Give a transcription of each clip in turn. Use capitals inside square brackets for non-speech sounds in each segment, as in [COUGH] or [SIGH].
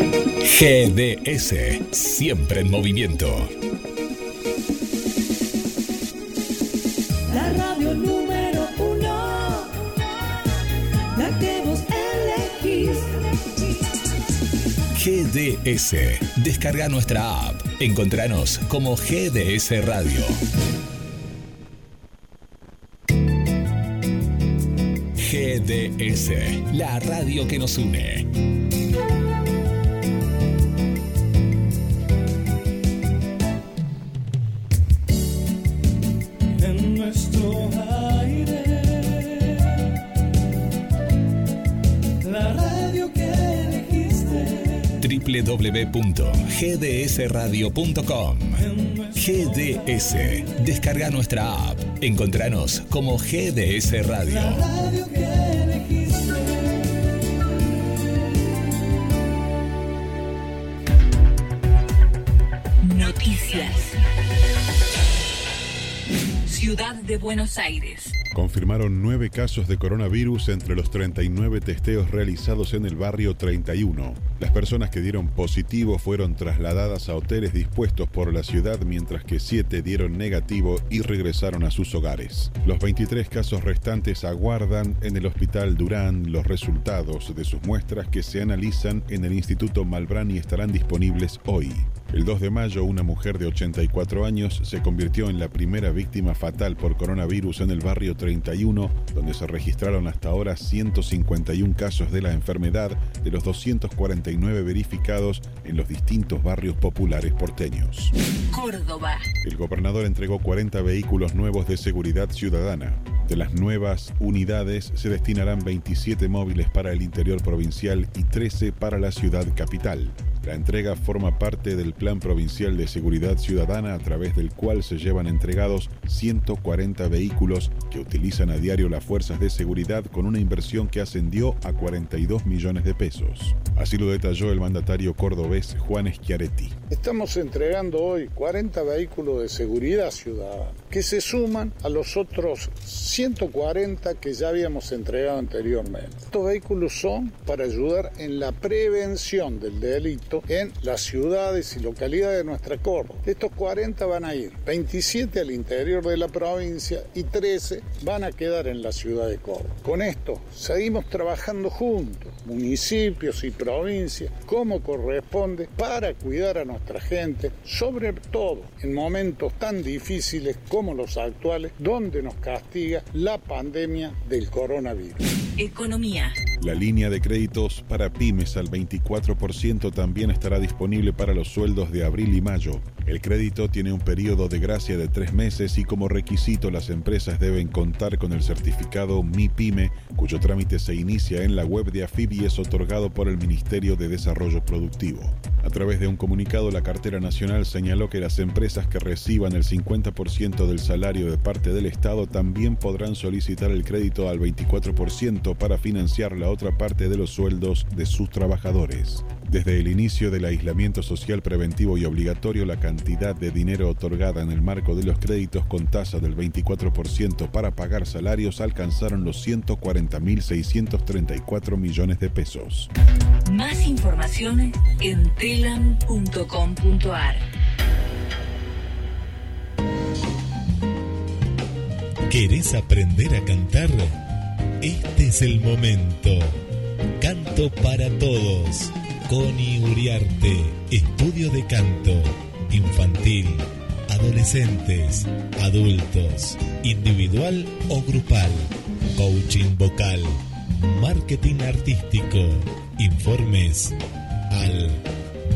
GDS, siempre en movimiento. La radio número uno, la que vos elegís. GDS, descarga nuestra app. Encontranos como GDS Radio. GDS, la radio que nos une. www.gdsradio.com GDS, descarga nuestra app. Encontranos como GDS Radio. Noticias. Ciudad de Buenos Aires. Confirmaron nueve casos de coronavirus entre los 39 testeos realizados en el barrio 31. Las personas que dieron positivo fueron trasladadas a hoteles dispuestos por la ciudad, mientras que siete dieron negativo y regresaron a sus hogares. Los 23 casos restantes aguardan en el Hospital Durán los resultados de sus muestras que se analizan en el Instituto Malbrán y estarán disponibles hoy. El 2 de mayo, una mujer de 84 años se convirtió en la primera víctima fatal por coronavirus en el barrio 31, donde se registraron hasta ahora 151 casos de la enfermedad de los 249 verificados en los distintos barrios populares porteños. Córdoba. El gobernador entregó 40 vehículos nuevos de seguridad ciudadana. De las nuevas unidades se destinarán 27 móviles para el interior provincial y 13 para la ciudad capital. La entrega forma parte del Plan Provincial de Seguridad Ciudadana a través del cual se llevan entregados 140 vehículos que utilizan a diario las fuerzas de seguridad con una inversión que ascendió a 42 millones de pesos. Así lo detalló el mandatario cordobés Juan Schiaretti. Estamos entregando hoy 40 vehículos de seguridad ciudadana que se suman a los otros 140 que ya habíamos entregado anteriormente. Estos vehículos son para ayudar en la prevención del delito en las ciudades y localidades de nuestra Córdoba. Estos 40 van a ir, 27 al interior de la provincia y 13 van a quedar en la ciudad de Córdoba. Con esto seguimos trabajando juntos, municipios y provincias, como corresponde, para cuidar a nuestra gente, sobre todo en momentos tan difíciles como los actuales, donde nos castiga la pandemia del coronavirus. Economía. La línea de créditos para pymes al 24% también estará disponible para los sueldos de abril y mayo. El crédito tiene un periodo de gracia de tres meses y como requisito las empresas deben contar con el certificado MIPYME, cuyo trámite se inicia en la web de AFIB y es otorgado por el Ministerio de Desarrollo Productivo. A través de un comunicado, la cartera nacional señaló que las empresas que reciban el 50% del salario de parte del Estado también podrán solicitar el crédito al 24% para financiar la otra parte de los sueldos de sus trabajadores. Desde el inicio del aislamiento social preventivo y obligatorio, la cantidad de dinero otorgada en el marco de los créditos con tasa del 24% para pagar salarios alcanzaron los 140.634 millones de pesos. Más información en telam.com.ar. ¿Querés aprender a cantar? Este es el momento. Canto para todos. Connie Uriarte, estudio de canto, infantil, adolescentes, adultos, individual o grupal, coaching vocal, marketing artístico, informes al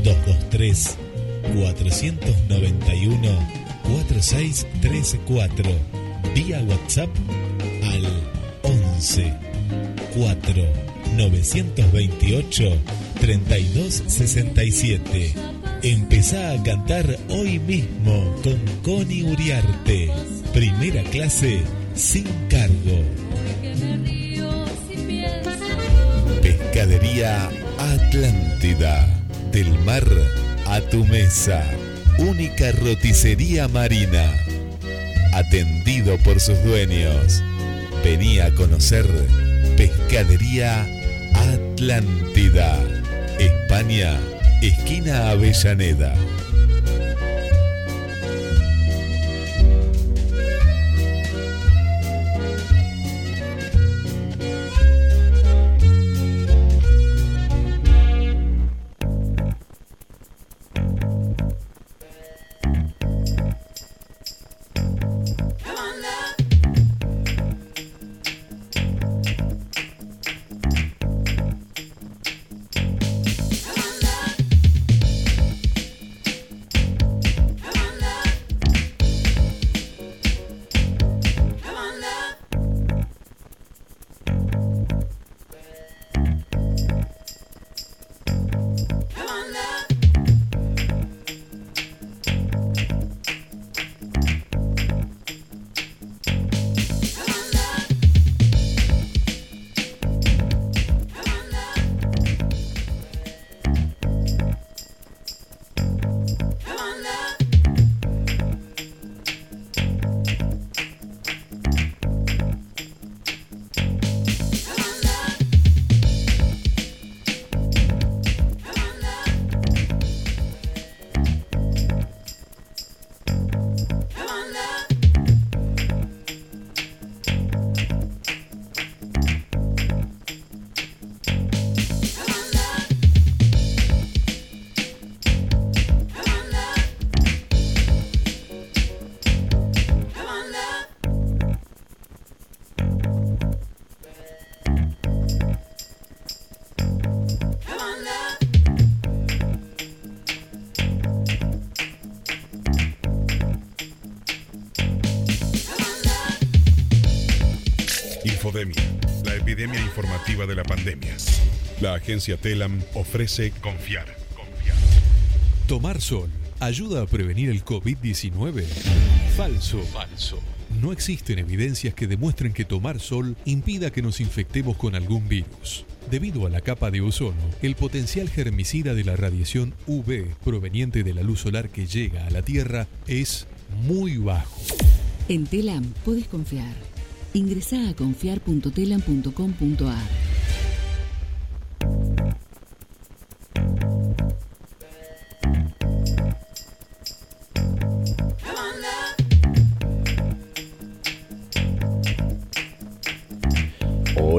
223 491 4634 vía WhatsApp al 11 4 928 3267. Empezá a cantar hoy mismo con Connie Uriarte. Primera clase sin cargo. Pescadería Atlántida. Del mar a tu mesa. Única roticería marina. Atendido por sus dueños. Vení a conocer Pescadería Atlántida. España, esquina Avellaneda. De la pandemia. La agencia Telam ofrece confiar. Confiar. Tomar sol ayuda a prevenir el COVID-19. Falso. Falso. No existen evidencias que demuestren que tomar sol impida que nos infectemos con algún virus. Debido a la capa de ozono, el potencial germicida de la radiación UV proveniente de la luz solar que llega a la Tierra es muy bajo. En Telam puedes confiar. Ingresá a confiar.telam.com.ar.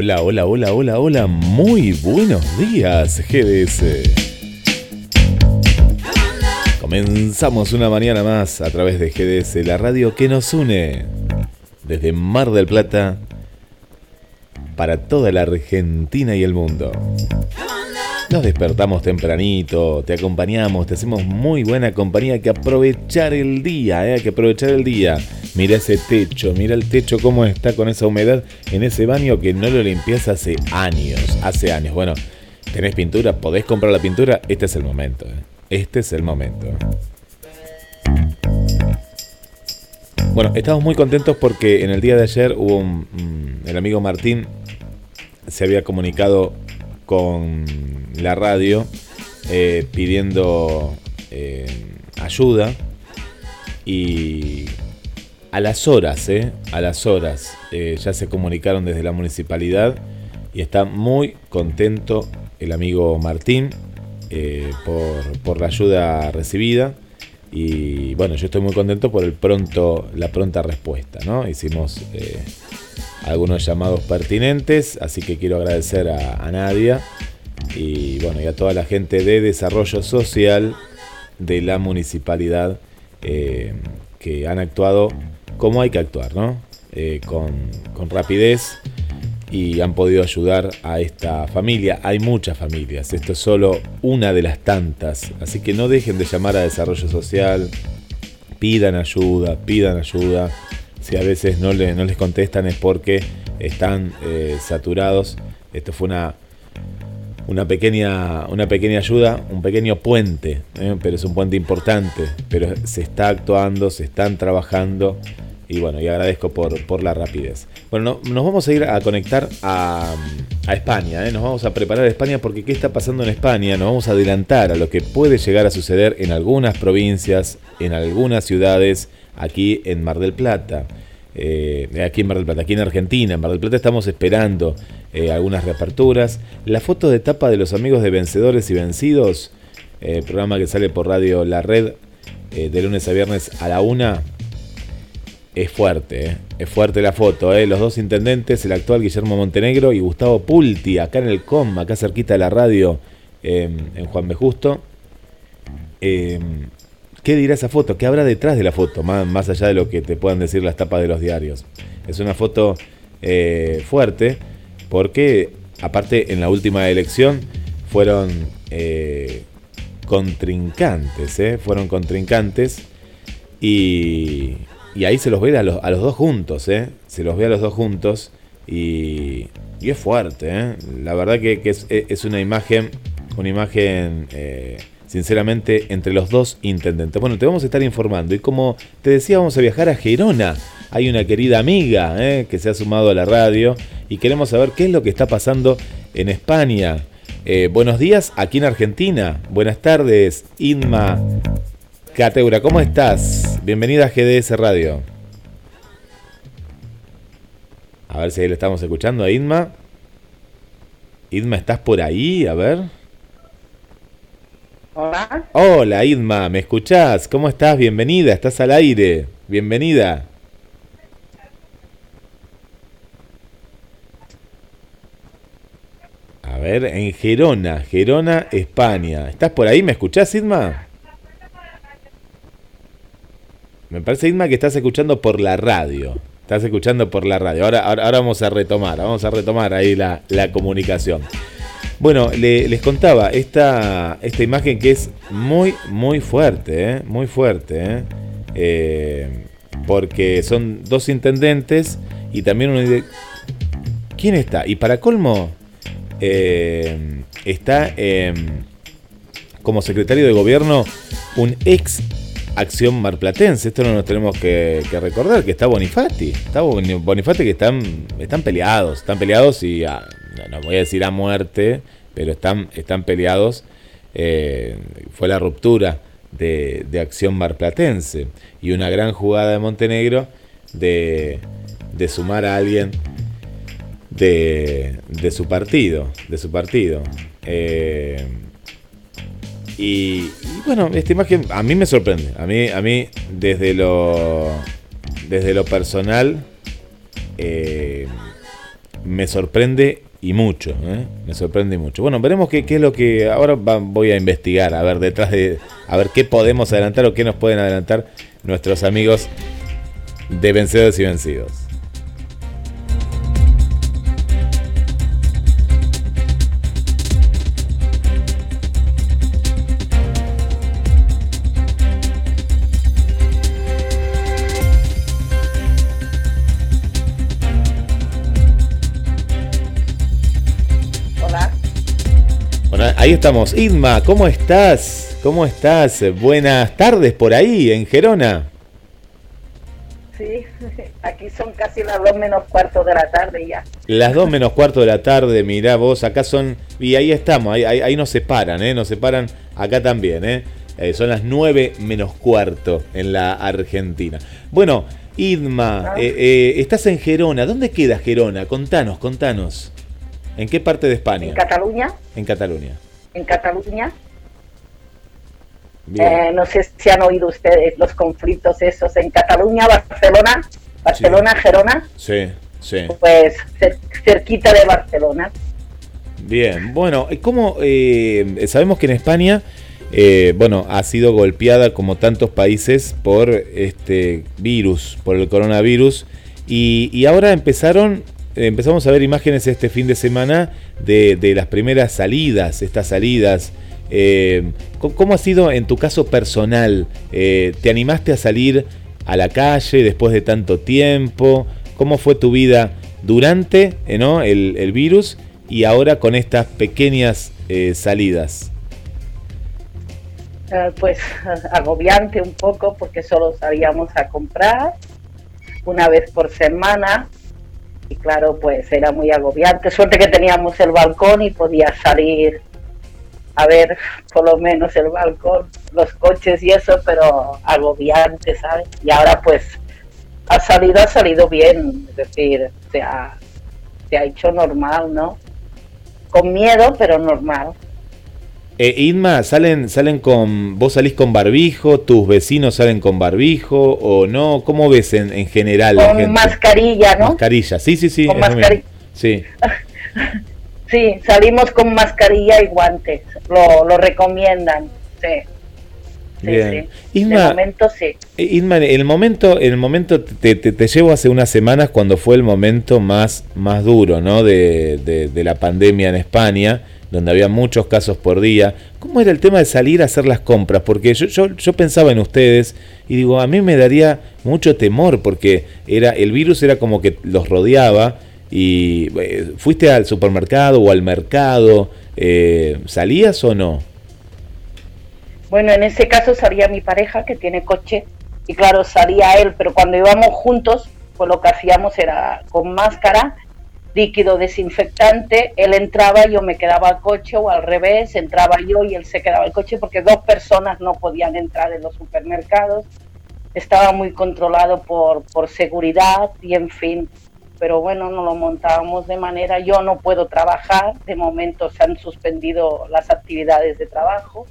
Hola, hola, hola, hola, hola. Muy buenos días, GDS. Comenzamos una mañana más a través de GDS, la radio que nos une desde Mar del Plata para toda la Argentina y el mundo. Nos despertamos tempranito, te acompañamos, te hacemos muy buena compañía. Hay que aprovechar el día, ¿eh? hay que aprovechar el día. Mira ese techo, mira el techo cómo está con esa humedad en ese baño que no lo limpias hace años, hace años. Bueno, tenés pintura, podés comprar la pintura, este es el momento. ¿eh? Este es el momento. Bueno, estamos muy contentos porque en el día de ayer hubo un, mm, el amigo Martín se había comunicado con la radio eh, pidiendo eh, ayuda y a las horas, eh, a las horas eh, ya se comunicaron desde la municipalidad y está muy contento el amigo Martín eh, por, por la ayuda recibida y bueno, yo estoy muy contento por el pronto, la pronta respuesta, ¿no? Hicimos eh, algunos llamados pertinentes, así que quiero agradecer a, Nadia y bueno, a toda la gente de desarrollo social de la municipalidad que han actuado como hay que actuar, ¿no? Eh, con, rapidez y han podido ayudar a esta familia. Hay muchas familias, esto es solo una de las tantas, así que no dejen de llamar a desarrollo social, pidan ayuda, pidan ayuda. Si a veces no les contestan es porque están eh, saturados. Esto fue una, una, pequeña, una pequeña ayuda, un pequeño puente, ¿eh? pero es un puente importante. Pero se está actuando, se están trabajando y bueno, y agradezco por, por la rapidez. Bueno, no- nos vamos a ir a conectar a, a España, ¿eh? nos vamos a preparar a España porque ¿qué está pasando en España? Nos vamos a adelantar a lo que puede llegar a suceder en algunas provincias, en algunas ciudades, aquí en Mar del Plata. Eh, aquí en Mar del Plata, aquí en Argentina, en Mar del Plata estamos esperando eh, algunas reaperturas. La foto de tapa de los amigos de Vencedores y Vencidos, eh, programa que sale por radio La Red de lunes a viernes a la una. Es fuerte, eh. es fuerte la foto. eh. Los dos intendentes, el actual Guillermo Montenegro y Gustavo Pulti, acá en el COM, acá cerquita de la radio, eh, en Juan B. Justo. Eh, ¿Qué dirá esa foto? ¿Qué habrá detrás de la foto? Más, más allá de lo que te puedan decir las tapas de los diarios. Es una foto eh, fuerte porque, aparte, en la última elección fueron contrincantes. Fueron contrincantes y, y ahí se los ve a los, a los dos juntos, ¿eh? Se los ve a los dos juntos y, y es fuerte, ¿eh? La verdad que, que es, es una imagen, una imagen... eh, sinceramente, entre los dos intendentes. Bueno, te vamos a estar informando. Y como te decía, vamos a viajar a Gerona. Hay una querida amiga eh, que se ha sumado a la radio y queremos saber qué es lo que está pasando en España. Eh, buenos días aquí en Argentina. Buenas tardes, Inma Cateura. ¿Cómo estás? Bienvenida a GDS Radio. A ver si ahí le estamos escuchando a Inma. Inma, ¿estás por ahí? A ver. Hola. Hola Idma, ¿me escuchás? ¿Cómo estás? Bienvenida, estás al aire. Bienvenida. A ver, en Gerona, Gerona, España. ¿Estás por ahí? ¿Me escuchás, Idma? Me parece, Idma, que estás escuchando por la radio. Estás escuchando por la radio. Ahora, ahora, ahora vamos a retomar, vamos a retomar ahí la, la comunicación. Bueno, le- les contaba esta, esta imagen que es muy, muy fuerte, ¿eh? muy fuerte, ¿eh? Eh, porque son dos intendentes y también uno dice, ¿quién está? Y para colmo, está eh, como secretario de gobierno un ex acción marplatense. Esto no nos tenemos que, recordar, que está Bonifati. Está Boni- Bonifati que están, están peleados, están peleados y ah, no, no voy a decir a muerte, pero están, están peleados. Eh, fue la ruptura de, de acción marplatense y una gran jugada de Montenegro de, de sumar a alguien de, de su partido, de su partido. Eh, y, bueno, esta imagen a mí me sorprende. A mí, a mí desde lo, desde lo personal, eh, me sorprende y mucho. ¿eh? Me sorprende y mucho. Bueno, veremos qué, qué es lo que ahora voy a investigar. A ver, detrás de. A ver qué podemos adelantar o qué nos pueden adelantar nuestros amigos de vencedores y vencidos. Ahí estamos. Idma, ¿cómo estás? ¿Cómo estás? Buenas tardes por ahí, en Gerona. Sí, [LAUGHS] aquí son casi las dos menos cuarto de la tarde ya. Las 2 menos cuarto de la tarde, mirá vos, acá son... Y ahí estamos, ahí, ahí, ahí nos separan, ¿eh? Nos separan acá también, ¿eh? Eh, son las 9 menos cuarto en la Argentina. Bueno, Idma, Ah. eh, eh, estás en Gerona. ¿Dónde queda Gerona? Contanos, contanos. ¿En qué parte de España? En Cataluña, En Cataluña. En Cataluña, eh, no sé si han oído ustedes los conflictos esos en Cataluña, Barcelona, Barcelona, Gerona, Sí, sí. pues cer- cerquita de Barcelona. Bien, bueno, ¿cómo eh, sabemos que en España, eh, bueno, ha sido golpeada como tantos países por este virus, por el coronavirus, y, y ahora empezaron, empezamos a ver imágenes este fin de semana de, las primeras salidas, estas salidas. Eh, ¿cómo- ¿Cómo ha sido en tu caso personal? Eh, ¿Te animaste a salir a la calle después de tanto tiempo? ¿Cómo fue tu vida durante eh, el, el virus y ahora con estas pequeñas salidas? Pues [LAUGHS] agobiante un poco porque solo salíamos a comprar una vez por semana y claro pues era muy agobiante suerte que teníamos el balcón y podía salir a ver por lo menos el balcón los coches y eso pero agobiante sabes y ahora pues ha salido ha salido bien es decir o sea se ha hecho normal, ¿no? Con miedo, pero normal. Eh, Inma, ¿salen, ¿salen con. ¿Vos salís con barbijo? ¿Tus vecinos salen con barbijo o no? ¿Cómo ves en, en general? la Con gente? mascarilla, ¿no? Mascarilla, sí, sí, sí. Con es lo mismo. mascari- Sí. [LAUGHS] Sí, salimos con mascarilla y guantes. Lo, lo recomiendan. Sí. Sí, Bien. sí. Isma- De momento sí. Eh, Inma, el momento, el momento te, te- te llevo hace unas semanas cuando fue el momento más, más duro, ¿no? De, de- de la pandemia en España, donde había muchos casos por día. ¿Cómo era el tema de salir a hacer las compras? Porque yo, yo, yo pensaba en ustedes y digo, a mí me daría mucho temor porque era, el virus era como que los rodeaba y eh, fuiste al supermercado o al mercado, eh, ¿salías o no? Bueno, en ese caso salía mi pareja que tiene coche y claro, salía él, pero cuando íbamos juntos, pues lo que hacíamos era con máscara, líquido desinfectante, él entraba yo me quedaba al coche o al revés, entraba yo y él se quedaba al coche porque dos personas no podían entrar en los supermercados. Estaba muy controlado por, por seguridad y en fin, pero bueno, no lo montábamos de manera, yo no puedo trabajar, de momento se han suspendido las actividades de trabajo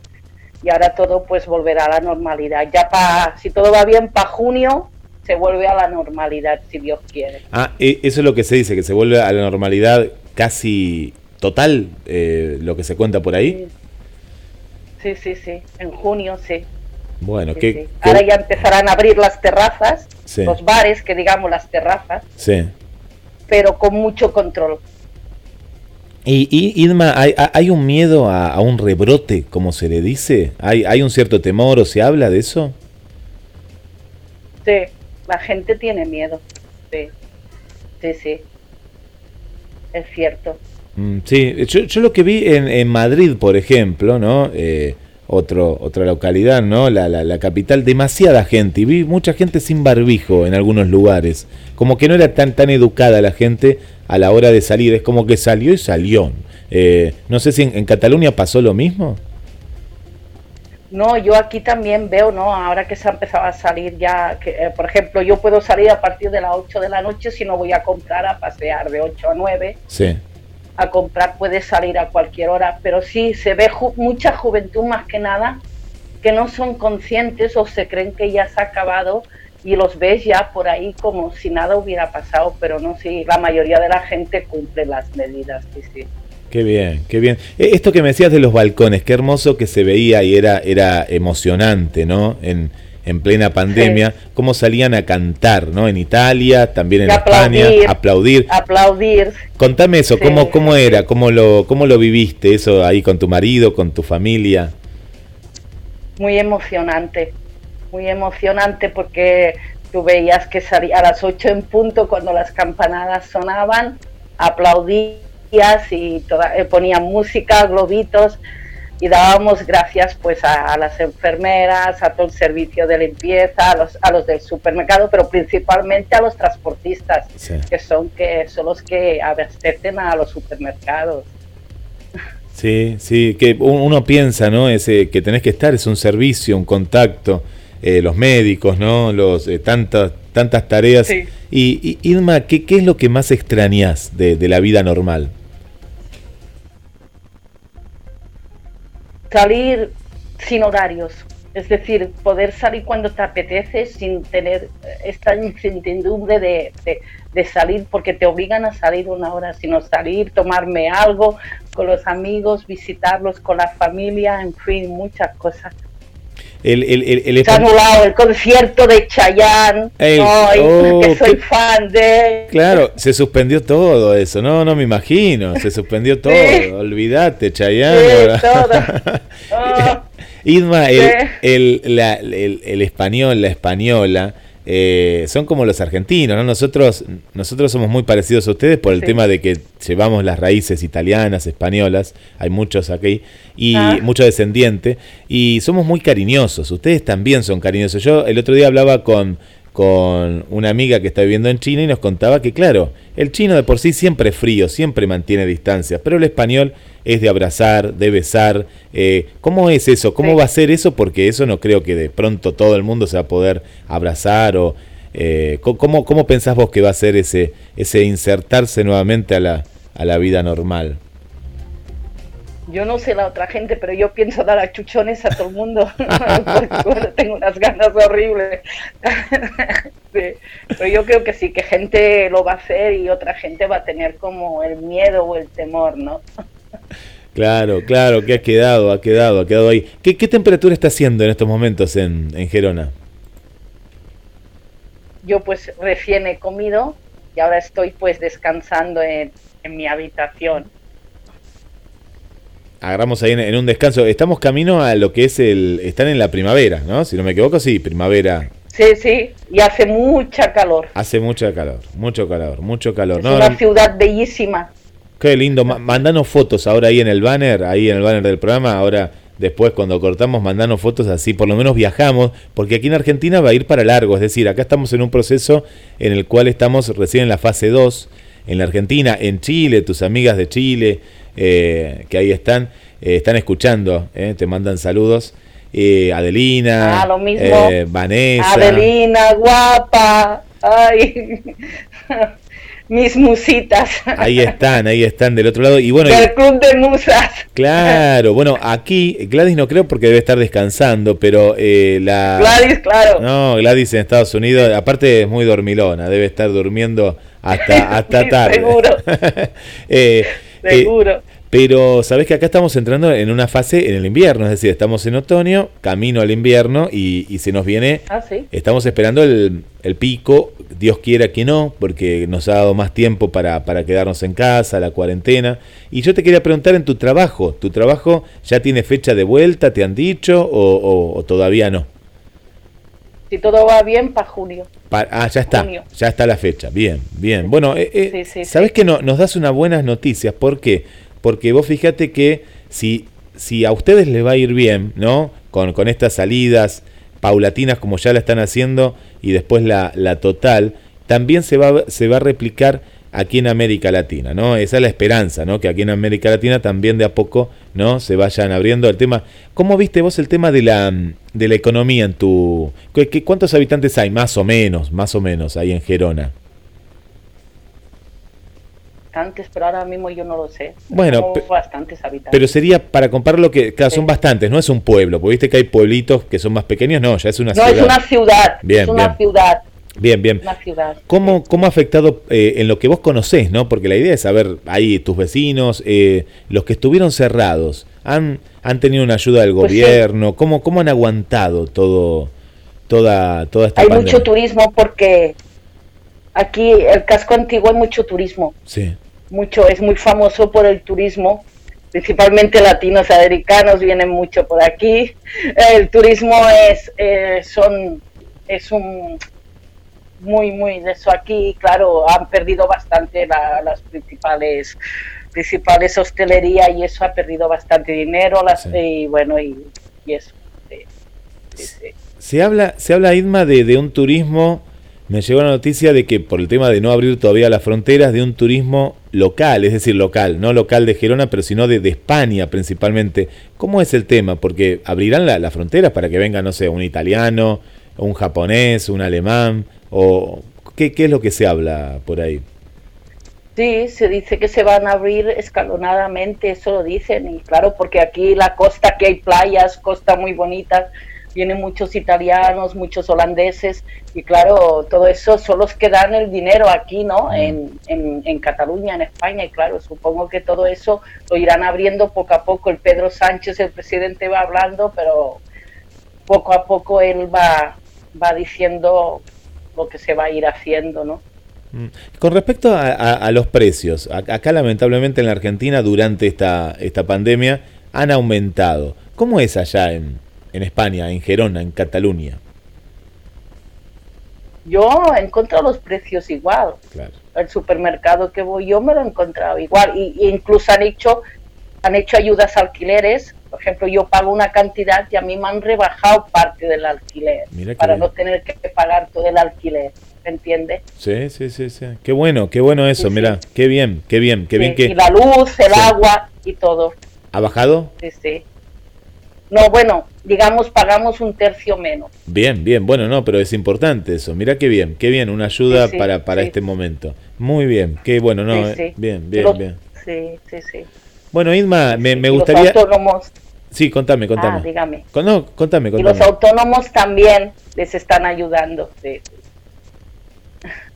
y ahora todo pues volverá a la normalidad. Ya para, si todo va bien, para junio se vuelve a la normalidad, si Dios quiere. Ah, e- eso es lo que se dice, que se vuelve a la normalidad casi total, eh, lo que se cuenta por ahí. Sí, sí, sí, en junio sí. Bueno, sí, que... sí. Ahora ya empezarán a abrir las terrazas, Sí. los bares, que digamos las terrazas, Sí. pero con mucho control. Y, y Irma, ¿hay, hay un miedo a, a un rebrote, como se le dice? ¿Hay, ¿Hay un cierto temor o se habla de eso? Sí, la gente tiene miedo. Sí, sí. Es cierto. Mm, sí, yo, yo lo que vi en, en Madrid, por ejemplo, ¿no? Eh, otro, otra localidad, ¿no? La, la, la capital, demasiada gente. Y vi mucha gente sin barbijo en algunos lugares. Como que no era tan, tan educada la gente a la hora de salir. Es como que salió y salió. Eh, no sé si en, en Cataluña pasó lo mismo. No, yo aquí también veo, ¿no? Ahora que se ha empezado a salir ya, que, eh, por ejemplo, yo puedo salir a partir de las 8 de la noche si no voy a comprar a pasear de 8 a 9. Sí. A comprar puede salir a cualquier hora, pero sí se ve ju- mucha juventud más que nada que no son conscientes o se creen que ya se ha acabado y los ves ya por ahí como si nada hubiera pasado, pero no, sí, la mayoría de la gente cumple las medidas, sí, sí. Qué bien, qué bien. Eh, Esto que me decías de los balcones, qué hermoso que se veía y era, era emocionante, ¿no? En, en plena pandemia, cómo salían a cantar, ¿no? En Italia, también en España, aplaudir. aplaudir. Aplaudir. Contame eso, Sí. ¿cómo, cómo era? ¿Cómo lo, ¿Cómo lo viviste eso ahí con tu marido, con tu familia? muy emocionante, muy emocionante porque tú veías que salía a las 8 en punto cuando las campanadas sonaban, y toda, eh, ponían música, globitos y dábamos gracias pues a, a las enfermeras, a todo el servicio de limpieza, a los, a los del supermercado, pero principalmente a los transportistas, Sí. que son que son los que abastecen a los supermercados. Sí, sí, que uno piensa, ¿no? Ese, que tenés que estar, es un servicio, un contacto, eh, los médicos, ¿no? Los, eh, tantas, tantas tareas. Sí. Y, y, Irma, ¿qué, ¿qué es lo que más extrañas de, de la vida normal? Salir sin horarios, es decir, poder salir cuando te apetece sin tener eh, esta incertidumbre de, de- de salir porque te obligan a salir una hora, sino salir, tomarme algo con los amigos, visitarlos con la familia, en fin, muchas cosas. El, el, el, el espan- anulado el concierto de Chayanne, El- ay, oh, que soy fan de... Claro, se suspendió todo eso, no, no me imagino, se suspendió [LAUGHS] todo, olvídate, Chayanne. Sí, todo. Oh, [LAUGHS] Irma, el, Sí. el, la- el- el español, la española, eh, son como los argentinos, ¿no? Nosotros, nosotros somos muy parecidos a ustedes por el Sí. tema de que llevamos las raíces italianas, españolas, hay muchos aquí, y Ah. mucho descendiente, y somos muy cariñosos, ustedes también son cariñosos. Yo el otro día hablaba con, con una amiga que está viviendo en China y nos contaba que, claro, el chino de por sí siempre es frío, siempre mantiene distancias, pero el español es de abrazar, de besar. Eh, ¿Cómo es eso? ¿Cómo Sí. va a ser eso? Porque eso no creo que de pronto todo el mundo se va a poder abrazar o... Eh, ¿cómo, ¿Cómo pensás vos que va a ser ese, ese insertarse nuevamente a la, a la vida normal? Yo no sé la otra gente, pero yo pienso dar a chuchones a todo el mundo. [LAUGHS] Porque bueno, tengo unas ganas horribles. [LAUGHS] Sí, Pero yo creo que sí, que gente lo va a hacer y otra gente va a tener como el miedo o el temor, ¿no? Claro, claro, que ha quedado, ha quedado, ha quedado ahí. ¿Qué, qué temperatura está haciendo en estos momentos en, en Gerona? Yo pues recién he comido y ahora estoy pues descansando en, en mi habitación. Agarramos ahí en, en un descanso. Estamos camino a lo que es el... Están en la primavera, ¿no? Si no me equivoco, sí, primavera. Sí, sí, y hace mucha calor. Hace mucho calor, mucho calor, mucho calor. Es No, una ciudad bellísima. Qué lindo. Ma- Mandanos fotos ahora ahí en el banner, ahí en el banner del programa. Ahora, después, cuando cortamos, mandanos fotos así, por lo menos viajamos. Porque aquí en Argentina va a ir para largo. Es decir, acá estamos en un proceso en el cual estamos recién en la fase 2. En la Argentina, en Chile, tus amigas de Chile, eh, que ahí están, eh, están escuchando, eh, te mandan saludos. Eh, Adelina, Ah, lo mismo. Vanessa. Adelina, guapa. Ay, [LAUGHS] mis musitas. Ahí están, ahí están del otro lado. Y bueno, Del club de musas. Claro, bueno, aquí Gladys no creo porque debe estar descansando, pero eh, la... Gladys, claro. No, Gladys en Estados Unidos, aparte es muy dormilona, debe estar durmiendo hasta, [LAUGHS] hasta Sí, tarde. seguro. [LAUGHS] Eh, Seguro. pero sabes que acá estamos entrando en una fase en el invierno, es decir, estamos en otoño, camino al invierno y, y se nos viene Ah, sí. Estamos esperando el, el pico, Dios quiera que no, porque nos ha dado más tiempo para, para quedarnos en casa, la cuarentena. Y yo te quería preguntar en tu trabajo, ¿tu trabajo ya tiene fecha de vuelta, te han dicho, o, o- o todavía no? Si todo va bien, para junio. Pa- ah, ya está, Junio. ya está la fecha, bien, bien. Bueno, eh, eh, Sí, sí, sabes que no, nos das unas buenas noticias, ¿por qué? Porque vos fíjate que si, si a ustedes les va a ir bien, ¿no? Con, con estas salidas paulatinas como ya la están haciendo y después la, la total, también se va, se va a replicar aquí en América Latina, ¿no? Esa es la esperanza, ¿no? Que aquí en América Latina también de a poco, ¿no? Se vayan abriendo el tema. ¿Cómo viste vos el tema de la, de la economía en tu... ¿qué- qué- ¿Cuántos habitantes hay? Más o menos, más o menos, ahí en Gerona. Antes, pero ahora mismo yo no lo sé. Bueno, bastantes habitantes. Pero sería para comparar lo que... Claro, son bastantes, no es un pueblo, porque viste que hay pueblitos que son más pequeños, no, ya es una no, ciudad. es una ciudad. Bien, es una bien. ciudad. Bien, bien. Una ciudad. ¿Cómo, ¿Cómo ha afectado eh, en lo que vos conocés, no? Porque la idea es saber, ahí tus vecinos, eh, los que estuvieron cerrados, ¿han, han tenido una ayuda del Pues sí. gobierno? ¿Cómo, ¿Cómo han aguantado todo, toda, toda esta Hay pandemia? mucho turismo porque aquí el casco antiguo hay mucho turismo. Sí, mucho, es muy famoso por el turismo, principalmente latinos americanos vienen mucho por aquí. El turismo es, eh, son, es un muy, muy de eso aquí, claro, han perdido bastante la- las principales principales hostelería y eso ha perdido bastante dinero las, Sí. y bueno y, y eso sí, sí, sí. Se habla, se habla Idma, de, de un turismo, me llegó la noticia de que por el tema de no abrir todavía las fronteras, de un turismo local, es decir, local, no local de Gerona, pero sino de, de España principalmente. ¿Cómo es el tema? Porque abrirán la- las fronteras para que venga, no sé, un italiano, un japonés, un alemán, o ¿qué, qué es lo que se habla por ahí? Sí, se dice que se van a abrir escalonadamente, eso lo dicen, y claro, porque aquí la costa, que hay playas, costa muy bonitas, vienen muchos italianos, muchos holandeses, y claro, todo eso son los que dan el dinero aquí, ¿no? En, en, en Cataluña, en España, y claro, supongo que todo eso lo irán abriendo poco a poco. El Pedro Sánchez, el presidente, va hablando, pero poco a poco él va, va diciendo lo que se va a ir haciendo, ¿no? Mm. Con respecto a, a- a los precios, acá lamentablemente en la Argentina durante esta, esta pandemia han aumentado. ¿Cómo es allá en, en España, en Gerona, en Cataluña? Yo he encontrado los precios igual. Claro. El supermercado que voy yo me lo he encontrado igual. Y, y incluso han hecho, han hecho ayudas a alquileres. Por ejemplo, yo pago una cantidad y a mí me han rebajado parte del alquiler Mira para bien. no tener que pagar todo el alquiler. ¿Me entiendes? Sí, sí, sí, sí. Qué bueno, qué bueno eso, Sí, sí. mira, qué bien, qué bien, qué bien que Y la luz, el agua y todo. ha bajado. Sí, sí. no, bueno, digamos, pagamos un tercio menos. Bien, bien, bueno, no, pero es importante eso. Mira qué bien, qué bien, una ayuda para, para este momento. Muy bien, qué bueno, no, Sí, eh, bien, bien, bien. Sí, sí, sí. Bueno, Isma, me, me Y gustaría... Los autónomos, Sí, contame, contame. Ah, dígame. No, contame, y contame. los autónomos también les están ayudando. sí.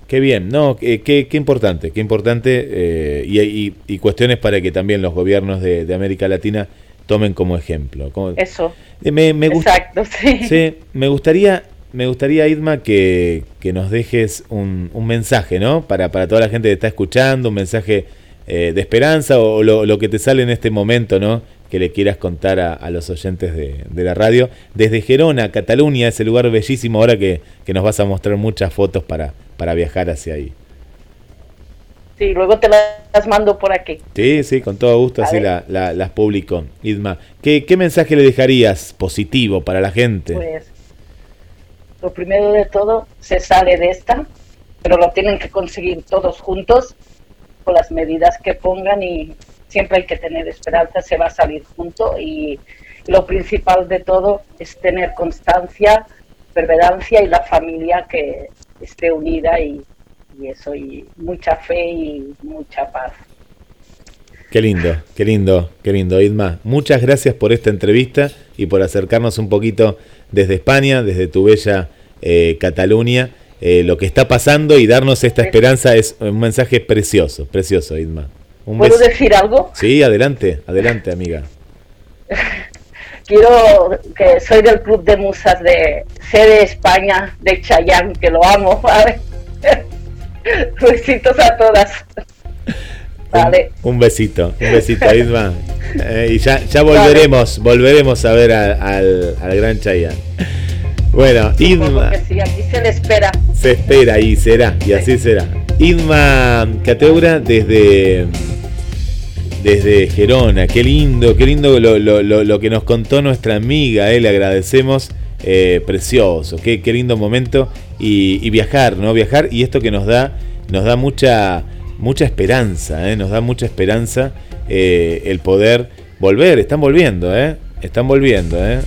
Qué bien, no, eh, qué, qué importante, qué importante eh, y, y- y cuestiones para que también los gobiernos de, de América Latina tomen como ejemplo. Como- Eso. Eh, me, me Exacto, sí. Sí, me gustaría, me gustaría, Idma, que, que nos dejes un, un mensaje, ¿no? Para, para toda la gente que está escuchando, un mensaje eh, de esperanza o lo, lo que te sale en este momento, ¿no? Que le quieras contar a, a los oyentes de, de la radio. Desde Gerona, Cataluña, ese lugar bellísimo, ahora que, que nos vas a mostrar muchas fotos para, para viajar hacia ahí. Sí, luego te las mando por aquí. Sí, sí, con todo gusto, así la, la- las publico. Idma, ¿qué, ¿qué mensaje le dejarías positivo para la gente? Pues lo primero de todo, se sale de esta, pero lo tienen que conseguir todos juntos las medidas que pongan y siempre hay que tener esperanza, se va a salir junto y lo principal de todo es tener constancia, perseverancia y la familia que esté unida y, y eso, y mucha fe y mucha paz. Qué lindo, qué lindo, qué lindo, Idma. Muchas gracias por esta entrevista y por acercarnos un poquito desde España, desde tu bella eh, Cataluña, eh, lo que está pasando y darnos esta esperanza es un mensaje precioso, precioso, Idma. Un ¿Puedo beso. decir algo? Sí, adelante, adelante, amiga. [LAUGHS] quiero que soy del club de musas de sede España de Chayán, que lo amo, [LAUGHS] ¿vale? [LAUGHS] Besitos a todas. Vale. Un besito, un besito, Idma. Eh, y ya, ya volveremos, volveremos a ver a- al, al gran Chayanne. Bueno, sí, aquí se le espera. Se espera y será, y así será. Idma Cateura desde, desde Gerona, qué lindo, qué lindo lo, lo- lo- lo que nos contó nuestra amiga, eh, le agradecemos, eh, precioso, qué, qué lindo momento y, y viajar, ¿no? Viajar y esto que nos da, nos da mucha, mucha esperanza, eh, nos da mucha esperanza eh, el poder volver, están volviendo, ¿eh? Están volviendo, ¿eh?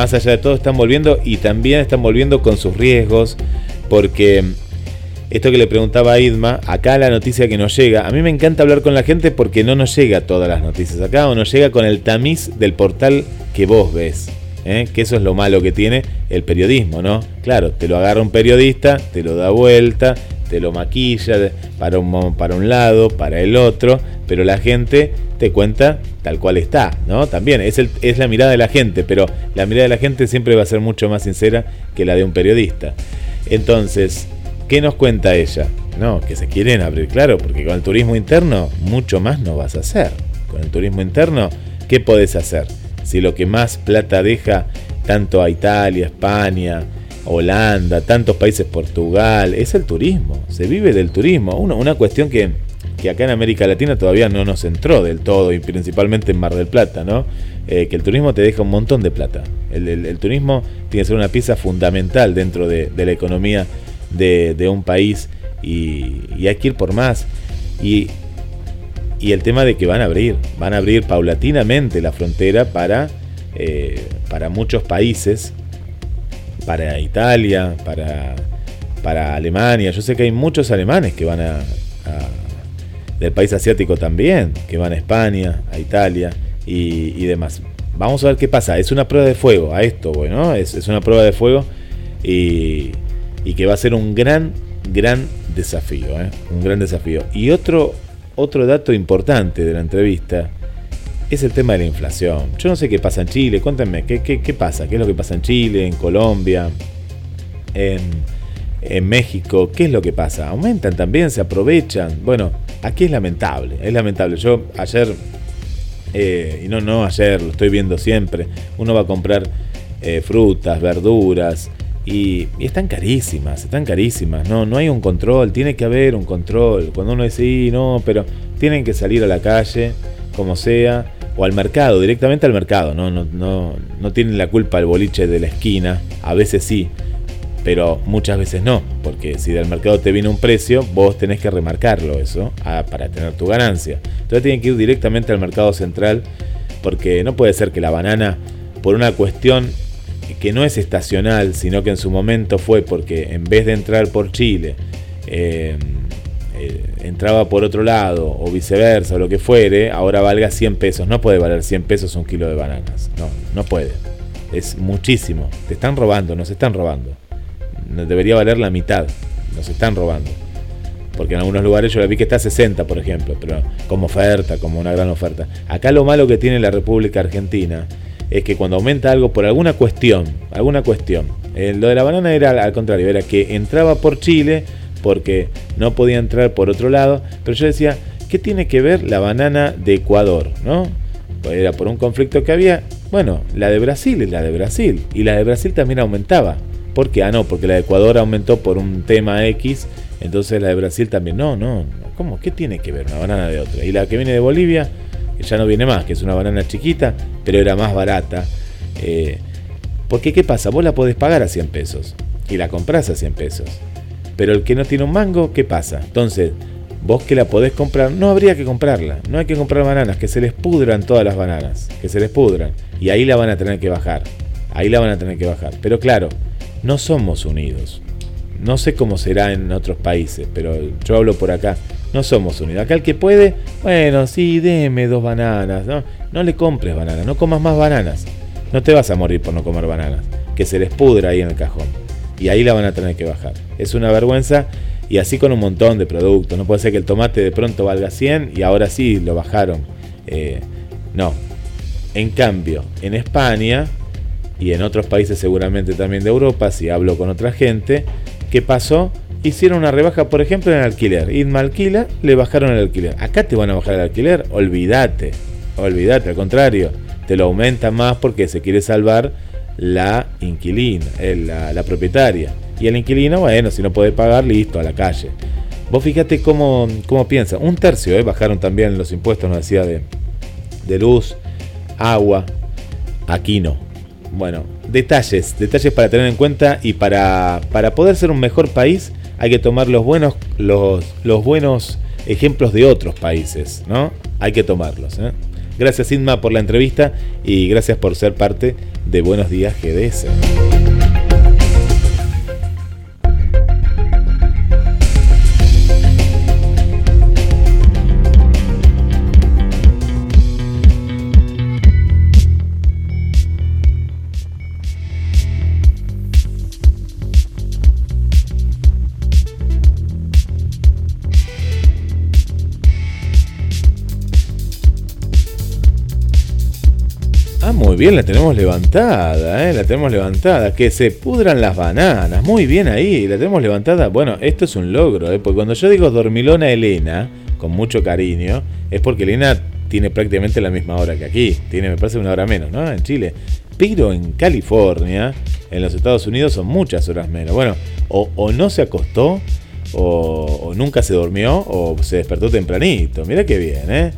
Más allá de todo están volviendo y también están volviendo con sus riesgos porque esto que le preguntaba a Idma, acá la noticia que nos llega, a mí me encanta hablar con la gente porque no nos llega todas las noticias acá, o nos llega con el tamiz del portal que vos ves. ¿eh? Que eso es lo malo que tiene el periodismo, ¿no? Claro, te lo agarra un periodista, te lo da vuelta, te lo maquilla para un, para un lado, para el otro, pero la gente te cuenta tal cual está, ¿no? También es, la mirada de la gente, pero la mirada de la gente siempre va a ser mucho más sincera que la de un periodista. Entonces, ¿qué nos cuenta ella? No, que se quieren abrir, claro, porque con el turismo interno mucho más no vas a hacer. Con el turismo interno, ¿qué podés hacer? Si lo que más plata deja tanto a Italia, España, Holanda, tantos países, Portugal, es el turismo, se vive del turismo. Una cuestión que, que acá en América Latina todavía no nos entró del todo, y principalmente en Mar del Plata, ¿no? Eh, que el turismo te deja un montón de plata. El, turismo tiene que ser una pieza fundamental dentro de, la economía de, un país y, hay que ir por más. Y, el tema de que van a abrir, van a abrir paulatinamente la frontera para, eh, para muchos países, para Italia, para, para Alemania. Yo sé que hay muchos alemanes que van a- del país asiático también, que van a España, a Italia y, demás. Vamos a ver qué pasa. Es una prueba de fuego a esto, bueno, es, es una prueba de fuego y, y que va a ser un gran, gran desafío, ¿eh? un gran desafío. Y otro, otro dato importante de la entrevista es el tema de la inflación. Yo no sé qué pasa en Chile, cuéntenme, ¿qué, qué, qué pasa? ¿Qué es lo que pasa en Chile, en Colombia, en México? ¿Qué es lo que pasa? ¿Aumentan también? ¿Se aprovechan? Bueno, aquí es lamentable, es lamentable. Yo ayer, eh, y no, no ayer, lo estoy viendo siempre, uno va a comprar eh, frutas, verduras, y, están carísimas, están carísimas, no, no hay un control, tiene que haber un control. Cuando uno dice, sí, no, pero tienen que salir a la calle, como sea, o al mercado, directamente al mercado, no, no, no, no tienen la culpa el boliche de la esquina, a veces sí, pero muchas veces no, porque si del mercado te viene un precio, vos tenés que remarcarlo eso para tener tu ganancia. Entonces tienen que ir directamente al mercado central, porque no puede ser que la banana por una cuestión que no es estacional, sino que en su momento fue porque en vez de entrar por Chile, eh, eh, entraba por otro lado o viceversa o lo que fuere, ahora valga 100 pesos. No puede valer 100 pesos un kilo de bananas. No, no puede. Es muchísimo. Te están robando, nos están robando. Debería valer la mitad. Nos están robando. Porque en algunos lugares yo la vi que está a 60, por ejemplo, pero como oferta, como una gran oferta. Acá lo malo que tiene la República Argentina es que cuando aumenta algo por alguna cuestión, alguna cuestión, eh, lo de la banana era al contrario, era que entraba por Chile porque no podía entrar por otro lado, pero yo decía, ¿qué tiene que ver la banana de Ecuador? ¿No? Pues era por un conflicto que había, bueno, la de Brasil es la de Brasil, y la de Brasil también aumentaba. ¿Por qué? Ah, no, porque la de Ecuador aumentó por un tema X, entonces la de Brasil también. No, no, ¿cómo? ¿Qué tiene que ver una banana de otra? Y la que viene de Bolivia, que ya no viene más, que es una banana chiquita, pero era más barata. Eh, porque ¿qué pasa? Vos la podés pagar a 100 pesos y la compras a 100 pesos. Pero el que no tiene un mango, ¿qué pasa? Entonces, vos que la podés comprar, no habría que comprarla. No hay que comprar bananas, que se les pudran todas las bananas, que se les pudran. Y ahí la van a tener que bajar. Ahí la van a tener que bajar. Pero claro, no somos unidos. No sé cómo será en otros países, pero yo hablo por acá. No somos unidos. Acá el que puede, bueno, sí, deme dos bananas. No, no le compres bananas, no comas más bananas. No te vas a morir por no comer bananas. Que se les pudra ahí en el cajón. Y ahí la van a tener que bajar. Es una vergüenza y así con un montón de productos. No puede ser que el tomate de pronto valga 100 y ahora sí lo bajaron. Eh, no. En cambio, en España y en otros países seguramente también de Europa, si hablo con otra gente, ¿qué pasó? Hicieron una rebaja, por ejemplo, en el alquiler. Idma alquila, le bajaron el alquiler. Acá te van a bajar el alquiler, olvídate. Olvídate, al contrario, te lo aumentan más porque se quiere salvar la inquilina, eh, la, la propietaria. Y el inquilino, bueno, si no puede pagar, listo, a la calle. Vos fíjate cómo, cómo piensa. Un tercio, ¿eh? bajaron también los impuestos, nos decía, de, de luz, agua. Aquí no. Bueno, detalles, detalles para tener en cuenta y para, para poder ser un mejor país hay que tomar los buenos, los, los buenos ejemplos de otros países, ¿no? Hay que tomarlos. ¿eh? Gracias Inma por la entrevista y gracias por ser parte de Buenos Días GDS. Ah, muy bien, la tenemos levantada, ¿eh? la tenemos levantada. Que se pudran las bananas, muy bien ahí, la tenemos levantada. Bueno, esto es un logro, ¿eh? porque cuando yo digo dormilona Elena, con mucho cariño, es porque Elena tiene prácticamente la misma hora que aquí, tiene me parece una hora menos, ¿no? En Chile. Pero en California, en los Estados Unidos son muchas horas menos. Bueno, o, o no se acostó, o, o nunca se durmió, o se despertó tempranito. Mira qué bien, ¿eh?